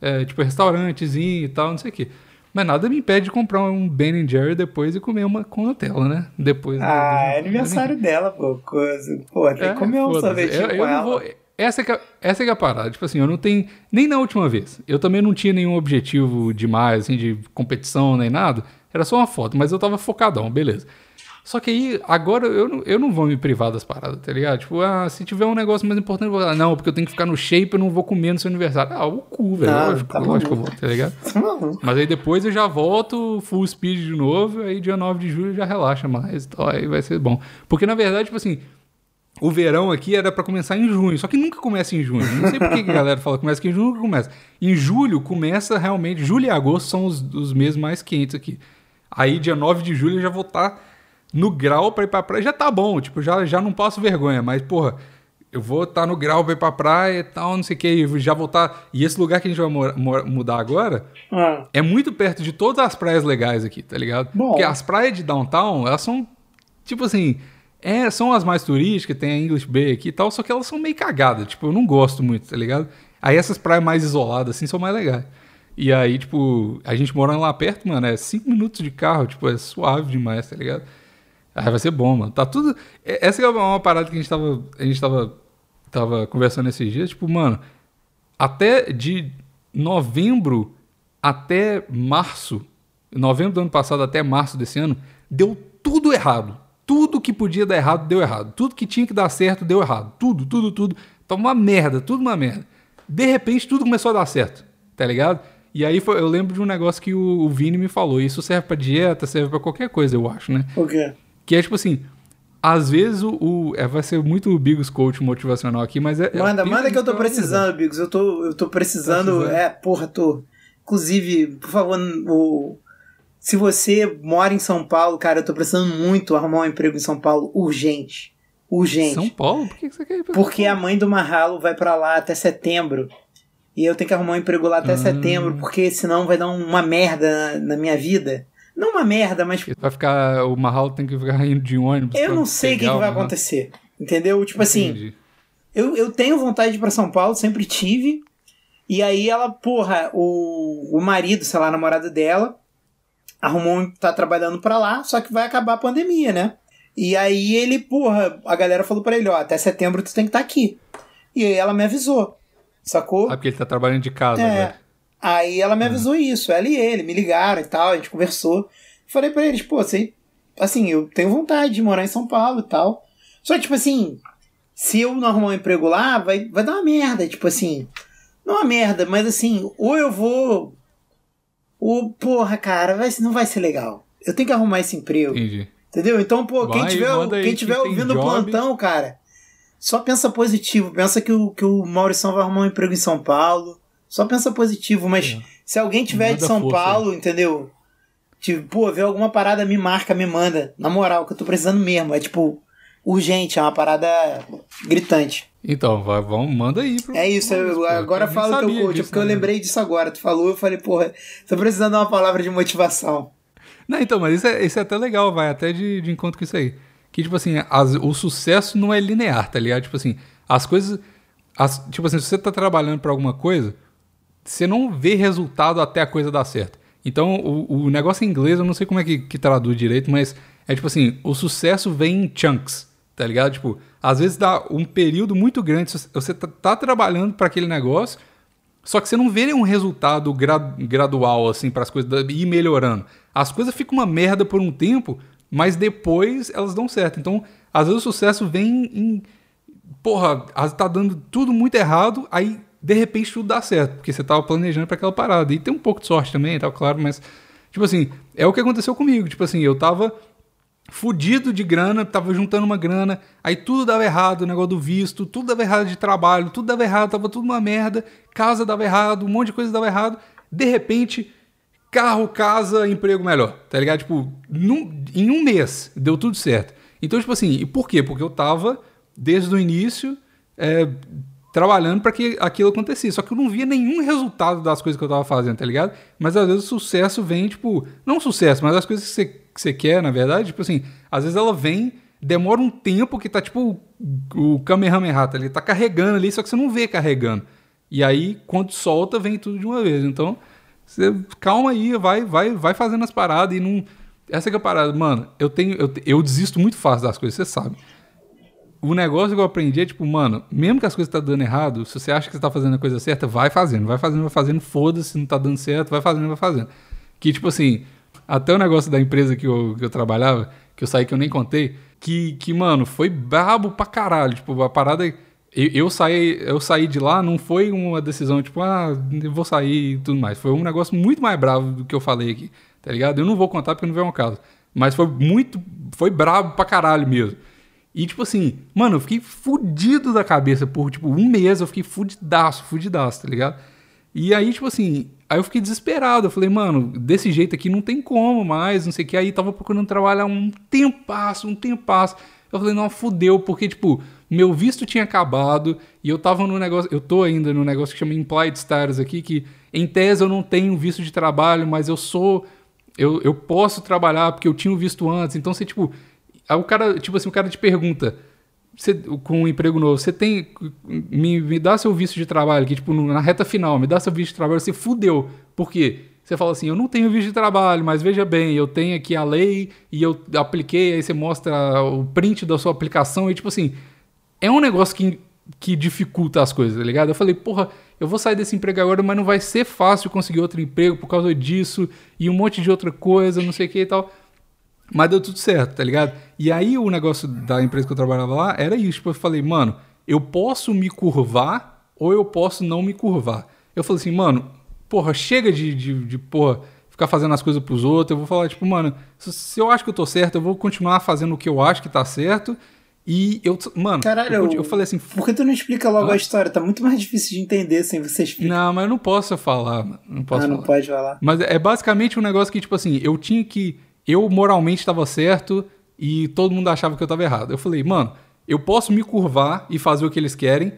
Speaker 1: é, tipo, restaurantezinho e tal, não sei o quê. Mas nada me impede de comprar um Ben Jerry depois e comer uma com Nutella, né? Depois.
Speaker 2: Ah, é aniversário dela, pô. Coisa. Pô, tem é, que comer um sorvetinho eu, com eu ela. Vou,
Speaker 1: essa que, é, essa que é a parada. Tipo assim, eu não tenho. Nem na última vez. Eu também não tinha nenhum objetivo demais, assim, de competição nem nada. Era só uma foto, mas eu tava focadão, beleza. Só que aí, agora eu não, eu não vou me privar das paradas, tá ligado? Tipo, ah, se tiver um negócio mais importante, eu vou falar, não, porque eu tenho que ficar no shape, eu não vou comer no seu aniversário. Ah, o cu, velho. Ah, lógico, tá lógico que eu vou, tá ligado? Tá Mas aí depois eu já volto full speed de novo, aí dia 9 de julho já relaxa mais, então aí vai ser bom. Porque na verdade, tipo assim, o verão aqui era para começar em junho, só que nunca começa em junho. Não sei por que a galera fala que começa aqui em junho, nunca começa. Em julho começa realmente, julho e agosto são os, os meses mais quentes aqui. Aí dia 9 de julho eu já vou estar tá no grau pra ir pra praia já tá bom, tipo, já, já não passo vergonha, mas, porra, eu vou estar tá no grau pra ir pra praia e tal, não sei o que, já vou estar. Tá... E esse lugar que a gente vai mudar agora ah. é muito perto de todas as praias legais aqui, tá ligado? Bom. Porque as praias de downtown, elas são, tipo assim. É, são as mais turísticas, tem a English Bay aqui e tal, só que elas são meio cagadas, tipo, eu não gosto muito, tá ligado? Aí essas praias mais isoladas, assim, são mais legais. E aí, tipo, a gente morando lá perto, mano, é cinco minutos de carro, tipo, é suave demais, tá ligado? Ah, vai ser bom, mano. Tá tudo. Essa é uma parada que a gente tava. A gente tava, tava conversando esses dias. Tipo, mano, até de novembro até março, novembro do ano passado até março desse ano, deu tudo errado. Tudo que podia dar errado deu errado. Tudo que tinha que dar certo deu errado. Tudo, tudo, tudo. Tá uma merda, tudo uma merda. De repente tudo começou a dar certo, tá ligado? E aí foi, eu lembro de um negócio que o, o Vini me falou. Isso serve para dieta, serve para qualquer coisa, eu acho, né?
Speaker 2: O quê?
Speaker 1: Que é tipo assim, às vezes o. o é, vai ser muito o Bigos coach motivacional aqui, mas é.
Speaker 2: é manda, é manda que eu tô precisando, Bigos. Eu tô, eu tô precisando. Tá é, porra, tô. Inclusive, por favor, o. Se você mora em São Paulo, cara, eu tô precisando muito arrumar um emprego em São Paulo urgente. Urgente.
Speaker 1: São Paulo? Por que você quer ir
Speaker 2: pra Porque a mãe do Marralo vai para lá até setembro. E eu tenho que arrumar um emprego lá até hum. setembro, porque senão vai dar uma merda na, na minha vida. Não uma merda, mas.
Speaker 1: Vai ficar. O Mahalo tem que ficar indo de ônibus.
Speaker 2: Eu não sei o que, que, vai acontecer. Entendeu? Tipo assim, Entendi. assim. Eu, eu tenho vontade de ir pra São Paulo, sempre tive. E aí ela, porra, o, o marido, sei lá, a namorada dela, arrumou, tá trabalhando pra lá, só que vai acabar a pandemia, né? E aí ele, porra, a galera falou pra ele, ó, até setembro tu tem que estar tá aqui. E aí ela me avisou, sacou?
Speaker 1: Ah, porque ele tá trabalhando de casa, é.
Speaker 2: Aí ela me uhum. avisou isso, ela e ele me ligaram e tal, a gente conversou. Falei para eles, pô, você, assim, eu tenho vontade de morar em São Paulo e tal. Só tipo assim, se eu não arrumar um emprego lá, vai, vai dar uma merda, tipo assim. Não uma merda, mas assim, ou eu vou. Ou, porra, cara, vai, não vai ser legal. Eu tenho que arrumar esse emprego.
Speaker 1: Entendi.
Speaker 2: Entendeu? Então, pô, vai, quem tiver, quem tiver ouvindo o plantão, cara, só pensa positivo. Pensa que o, que o Maurição vai arrumar um emprego em São Paulo só pensa positivo, mas é. se alguém tiver manda de São Paulo, aí. entendeu? Tipo, pô, vê alguma parada, me marca, me manda. Na moral, que eu tô precisando mesmo. É tipo, urgente, é uma parada gritante.
Speaker 1: Então, vai, vamos, manda aí.
Speaker 2: Pro... É isso, eu, agora eu falo que eu coach, porque né? eu lembrei disso agora. Tu falou, eu falei, porra, tô precisando de uma palavra de motivação.
Speaker 1: Não, então, mas isso é, isso é até legal, vai até de, de encontro com isso aí. Que, tipo assim, as, o sucesso não é linear, tá ligado? Tipo assim, as coisas. As, tipo assim, se você tá trabalhando pra alguma coisa, você não vê resultado até a coisa dar certo. Então, o, o negócio em inglês, eu não sei como é que, que traduz direito, mas é tipo assim, o sucesso vem em chunks, tá ligado? Tipo, às vezes dá um período muito grande, você tá, tá trabalhando para aquele negócio, só que você não vê nenhum resultado gradual, assim, para as coisas ir melhorando. As coisas ficam uma merda por um tempo, mas depois elas dão certo. Então, às vezes o sucesso vem em. Porra, tá dando tudo muito errado, aí de repente tudo dá certo, porque você estava planejando para aquela parada. E tem um pouco de sorte também, tá claro, mas tipo assim, é o que aconteceu comigo, tipo assim, eu tava fudido de grana, tava juntando uma grana, aí tudo dava errado, o negócio do visto, tudo dava errado de trabalho, tudo dava errado, tava tudo uma merda, casa dava errado, um monte de coisa dava errado. De repente, carro, casa, emprego melhor, tá ligado? Tipo, num, em um mês deu tudo certo. Então, tipo assim, e por quê? Porque eu tava, desde o início, é, trabalhando para que aquilo acontecesse. Só que eu não via nenhum resultado das coisas que eu tava fazendo, tá ligado? Mas às vezes o sucesso vem, tipo, não sucesso, mas as coisas que você, que você quer, na verdade, tipo assim, às vezes ela vem, demora um tempo que tá tipo o Kamehameha, tá ali, tá carregando ali, só que você não vê carregando. E aí, quando solta, vem tudo de uma vez. Então, você calma aí, vai, vai, vai fazendo as paradas e não. Essa é a parada, mano. Eu tenho, eu, eu desisto muito fácil das coisas, você sabe o negócio que eu aprendi é tipo, mano, mesmo que as coisas tá dando errado, se você acha que você tá fazendo a coisa certa, vai fazendo, vai fazendo, vai fazendo, foda-se, não tá dando certo, vai fazendo, vai fazendo. Que tipo assim, até o negócio da empresa que eu, que eu trabalhava, que eu saí que eu nem contei, que, que, mano, foi brabo pra caralho. Tipo, a parada. Eu, eu, saí, eu saí de lá, não foi uma decisão, tipo, ah, eu vou sair e tudo mais. Foi um negócio muito mais bravo do que eu falei aqui, tá ligado? Eu não vou contar porque não veio um caso. Mas foi muito. Foi brabo pra caralho mesmo. E, tipo assim, mano, eu fiquei fudido da cabeça por, tipo, um mês eu fiquei fudidaço, fudidaço, tá ligado? E aí, tipo assim, aí eu fiquei desesperado. Eu falei, mano, desse jeito aqui não tem como mais, não sei o que. Aí tava procurando trabalhar um tempasso, um tempasso. Eu falei, não, fudeu, porque, tipo, meu visto tinha acabado e eu tava no negócio, eu tô ainda no negócio que chama Implied Status aqui, que em tese eu não tenho visto de trabalho, mas eu sou. Eu, eu posso trabalhar porque eu tinha o visto antes. Então, você, tipo, Aí o cara, tipo assim, o cara te pergunta, com um emprego novo, você tem. Me, me dá seu visto de trabalho, que, tipo, na reta final, me dá seu visto de trabalho, você fudeu. Por quê? Você fala assim, eu não tenho visto de trabalho, mas veja bem, eu tenho aqui a lei e eu apliquei, aí você mostra o print da sua aplicação e, tipo assim, é um negócio que, que dificulta as coisas, tá ligado? Eu falei, porra, eu vou sair desse emprego agora, mas não vai ser fácil conseguir outro emprego por causa disso e um monte de outra coisa, não sei o que e tal. Mas deu tudo certo, tá ligado? E aí o negócio da empresa que eu trabalhava lá era isso. Tipo, eu falei, mano, eu posso me curvar ou eu posso não me curvar. Eu falei assim, mano, porra, chega de, de, de porra, ficar fazendo as coisas pros outros. Eu vou falar, tipo, mano, se, eu acho que eu tô certo, eu vou continuar fazendo o que eu acho que tá certo. E eu, mano,
Speaker 2: Caralho,
Speaker 1: eu, eu falei assim.
Speaker 2: Por que tu não explica logo ah? a história? Tá muito mais difícil de entender sem você explicar.
Speaker 1: Não, mas eu não posso falar, mano. Não posso
Speaker 2: ah,
Speaker 1: não
Speaker 2: falar. pode falar.
Speaker 1: Mas é basicamente um negócio que, tipo assim, eu tinha que eu moralmente estava certo e todo mundo achava que eu estava errado. Eu falei, mano, eu posso me curvar e fazer o que eles querem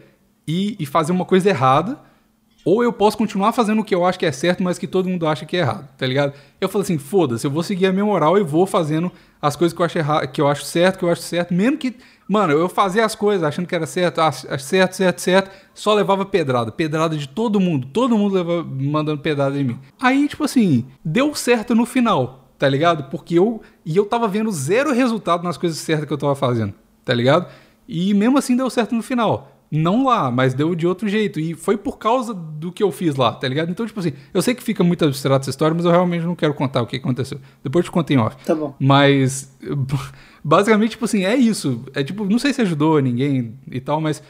Speaker 1: e, e, fazer uma coisa errada, ou eu posso continuar fazendo o que eu acho que é certo, mas que todo mundo acha que é errado, tá ligado? Eu falei assim, foda-se, eu vou seguir a minha moral e vou fazendo as coisas que eu acho errado, que eu acho certo, que eu acho certo, mesmo que, mano, eu fazia as coisas achando que era certo, ah, certo, certo, certo, só levava pedrada, pedrada de todo mundo, todo mundo levava, mandando pedrada em mim. Aí, tipo assim, deu certo no final tá ligado? Porque eu. E eu tava vendo zero resultado nas coisas certas que eu tava fazendo, tá ligado? E mesmo assim deu certo no final. Não lá, mas deu de outro jeito. E foi por causa do que eu fiz lá, tá ligado? Então, tipo assim, eu sei que fica muito abstrato essa história, mas eu realmente não quero contar o que aconteceu. Depois te conto em off.
Speaker 2: Tá bom.
Speaker 1: Mas, basicamente, tipo assim, é isso. É tipo, não sei se ajudou ninguém e tal, mas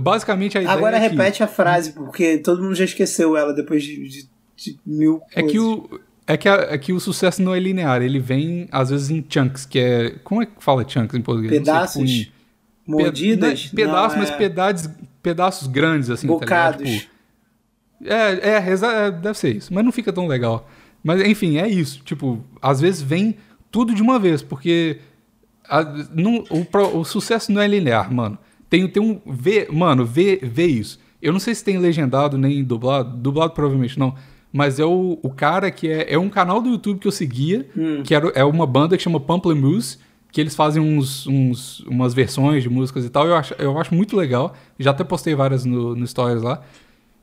Speaker 1: basicamente a ideia
Speaker 2: Agora
Speaker 1: é
Speaker 2: repete
Speaker 1: que...
Speaker 2: a frase, porque todo mundo já esqueceu ela depois de, de, de mil
Speaker 1: É
Speaker 2: coisas.
Speaker 1: que o é que, a, é que o sucesso não é linear, ele vem às vezes em chunks, que é. Como é que fala chunks em português?
Speaker 2: Pedaços? Sei, em, mordidas?
Speaker 1: Pe, pedaços, mas é... pedaços, pedaços grandes, assim.
Speaker 2: Bocados.
Speaker 1: Tá tipo, é, é, é, deve ser isso, mas não fica tão legal. Mas enfim, é isso. Tipo, às vezes vem tudo de uma vez, porque a, não, o, o, sucesso não é linear, mano. Tem, tem um. Vê, mano, vê, vê isso. Eu não sei se tem legendado nem dublado. Dublado provavelmente não mas é o, o cara que é, é um canal do YouTube que eu seguia, hum. que era, é uma banda que chama Pamplemousse, que eles fazem uns, uns, umas versões de músicas e tal. Eu acho, eu acho muito legal. Já até postei várias no, no Stories lá.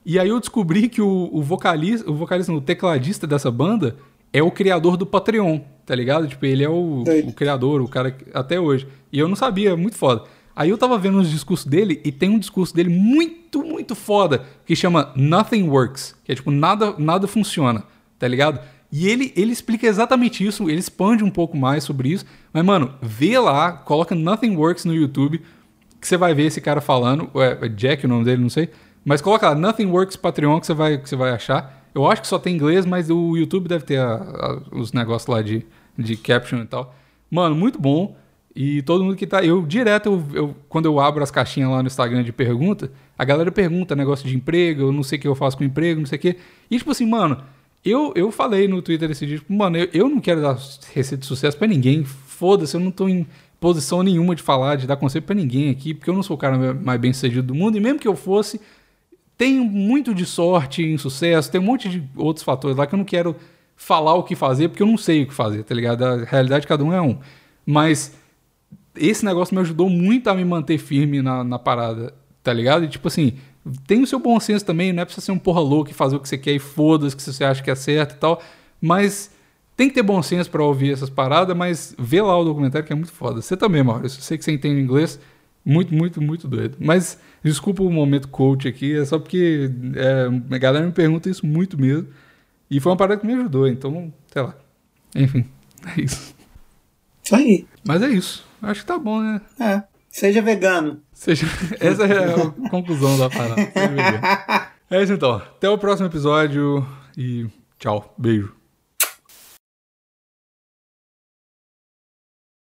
Speaker 1: E aí eu descobri que o, o vocalista, o vocalista, o tecladista dessa banda é o criador do Patreon, tá ligado? Tipo, ele é o, o criador, o cara até hoje. E eu não sabia, muito foda. Aí eu tava vendo os discursos dele e tem um discurso dele muito, muito foda que chama Nothing Works, que é tipo nada, nada funciona, tá ligado? E ele, ele explica exatamente isso, ele expande um pouco mais sobre isso. Mas, mano, vê lá, coloca Nothing Works no YouTube, que você vai ver esse cara falando. É, Jack o nome dele, não sei. Mas coloca lá, Nothing Works Patreon, que você vai, que você vai achar. Eu acho que só tem inglês, mas o YouTube deve ter a, a, os negócios lá de, de caption e tal. Mano, muito bom. E todo mundo que tá. Eu direto, eu, eu, quando eu abro as caixinhas lá no Instagram de pergunta, a galera pergunta negócio de emprego, eu não sei o que eu faço com emprego, não sei o quê. E tipo assim, mano, eu, eu falei no Twitter esse dia, tipo, mano, eu, eu não quero dar receita de sucesso para ninguém. Foda-se, eu não tô em posição nenhuma de falar, de dar conselho para ninguém aqui, porque eu não sou o cara mais bem sucedido do mundo, e mesmo que eu fosse, tenho muito de sorte em sucesso, tem um monte de outros fatores lá que eu não quero falar o que fazer, porque eu não sei o que fazer, tá ligado? A realidade de cada um é um. Mas esse negócio me ajudou muito a me manter firme na, na parada, tá ligado? E tipo assim, tem o seu bom senso também, não é pra você ser um porra louco e fazer o que você quer e foda-se que você acha que é certo e tal, mas tem que ter bom senso para ouvir essas paradas, mas vê lá o documentário que é muito foda. Você também, Maurício, eu sei que você entende inglês, muito, muito, muito doido. Mas desculpa o momento coach aqui, é só porque é, a galera me pergunta isso muito mesmo, e foi uma parada que me ajudou, então, sei lá. Enfim, é isso.
Speaker 2: Isso aí.
Speaker 1: Mas é isso. Acho que tá bom, né?
Speaker 2: É. Seja vegano.
Speaker 1: Seja... Essa é a conclusão da parada. Seja vegano. É isso então. Até o próximo episódio e tchau. Beijo.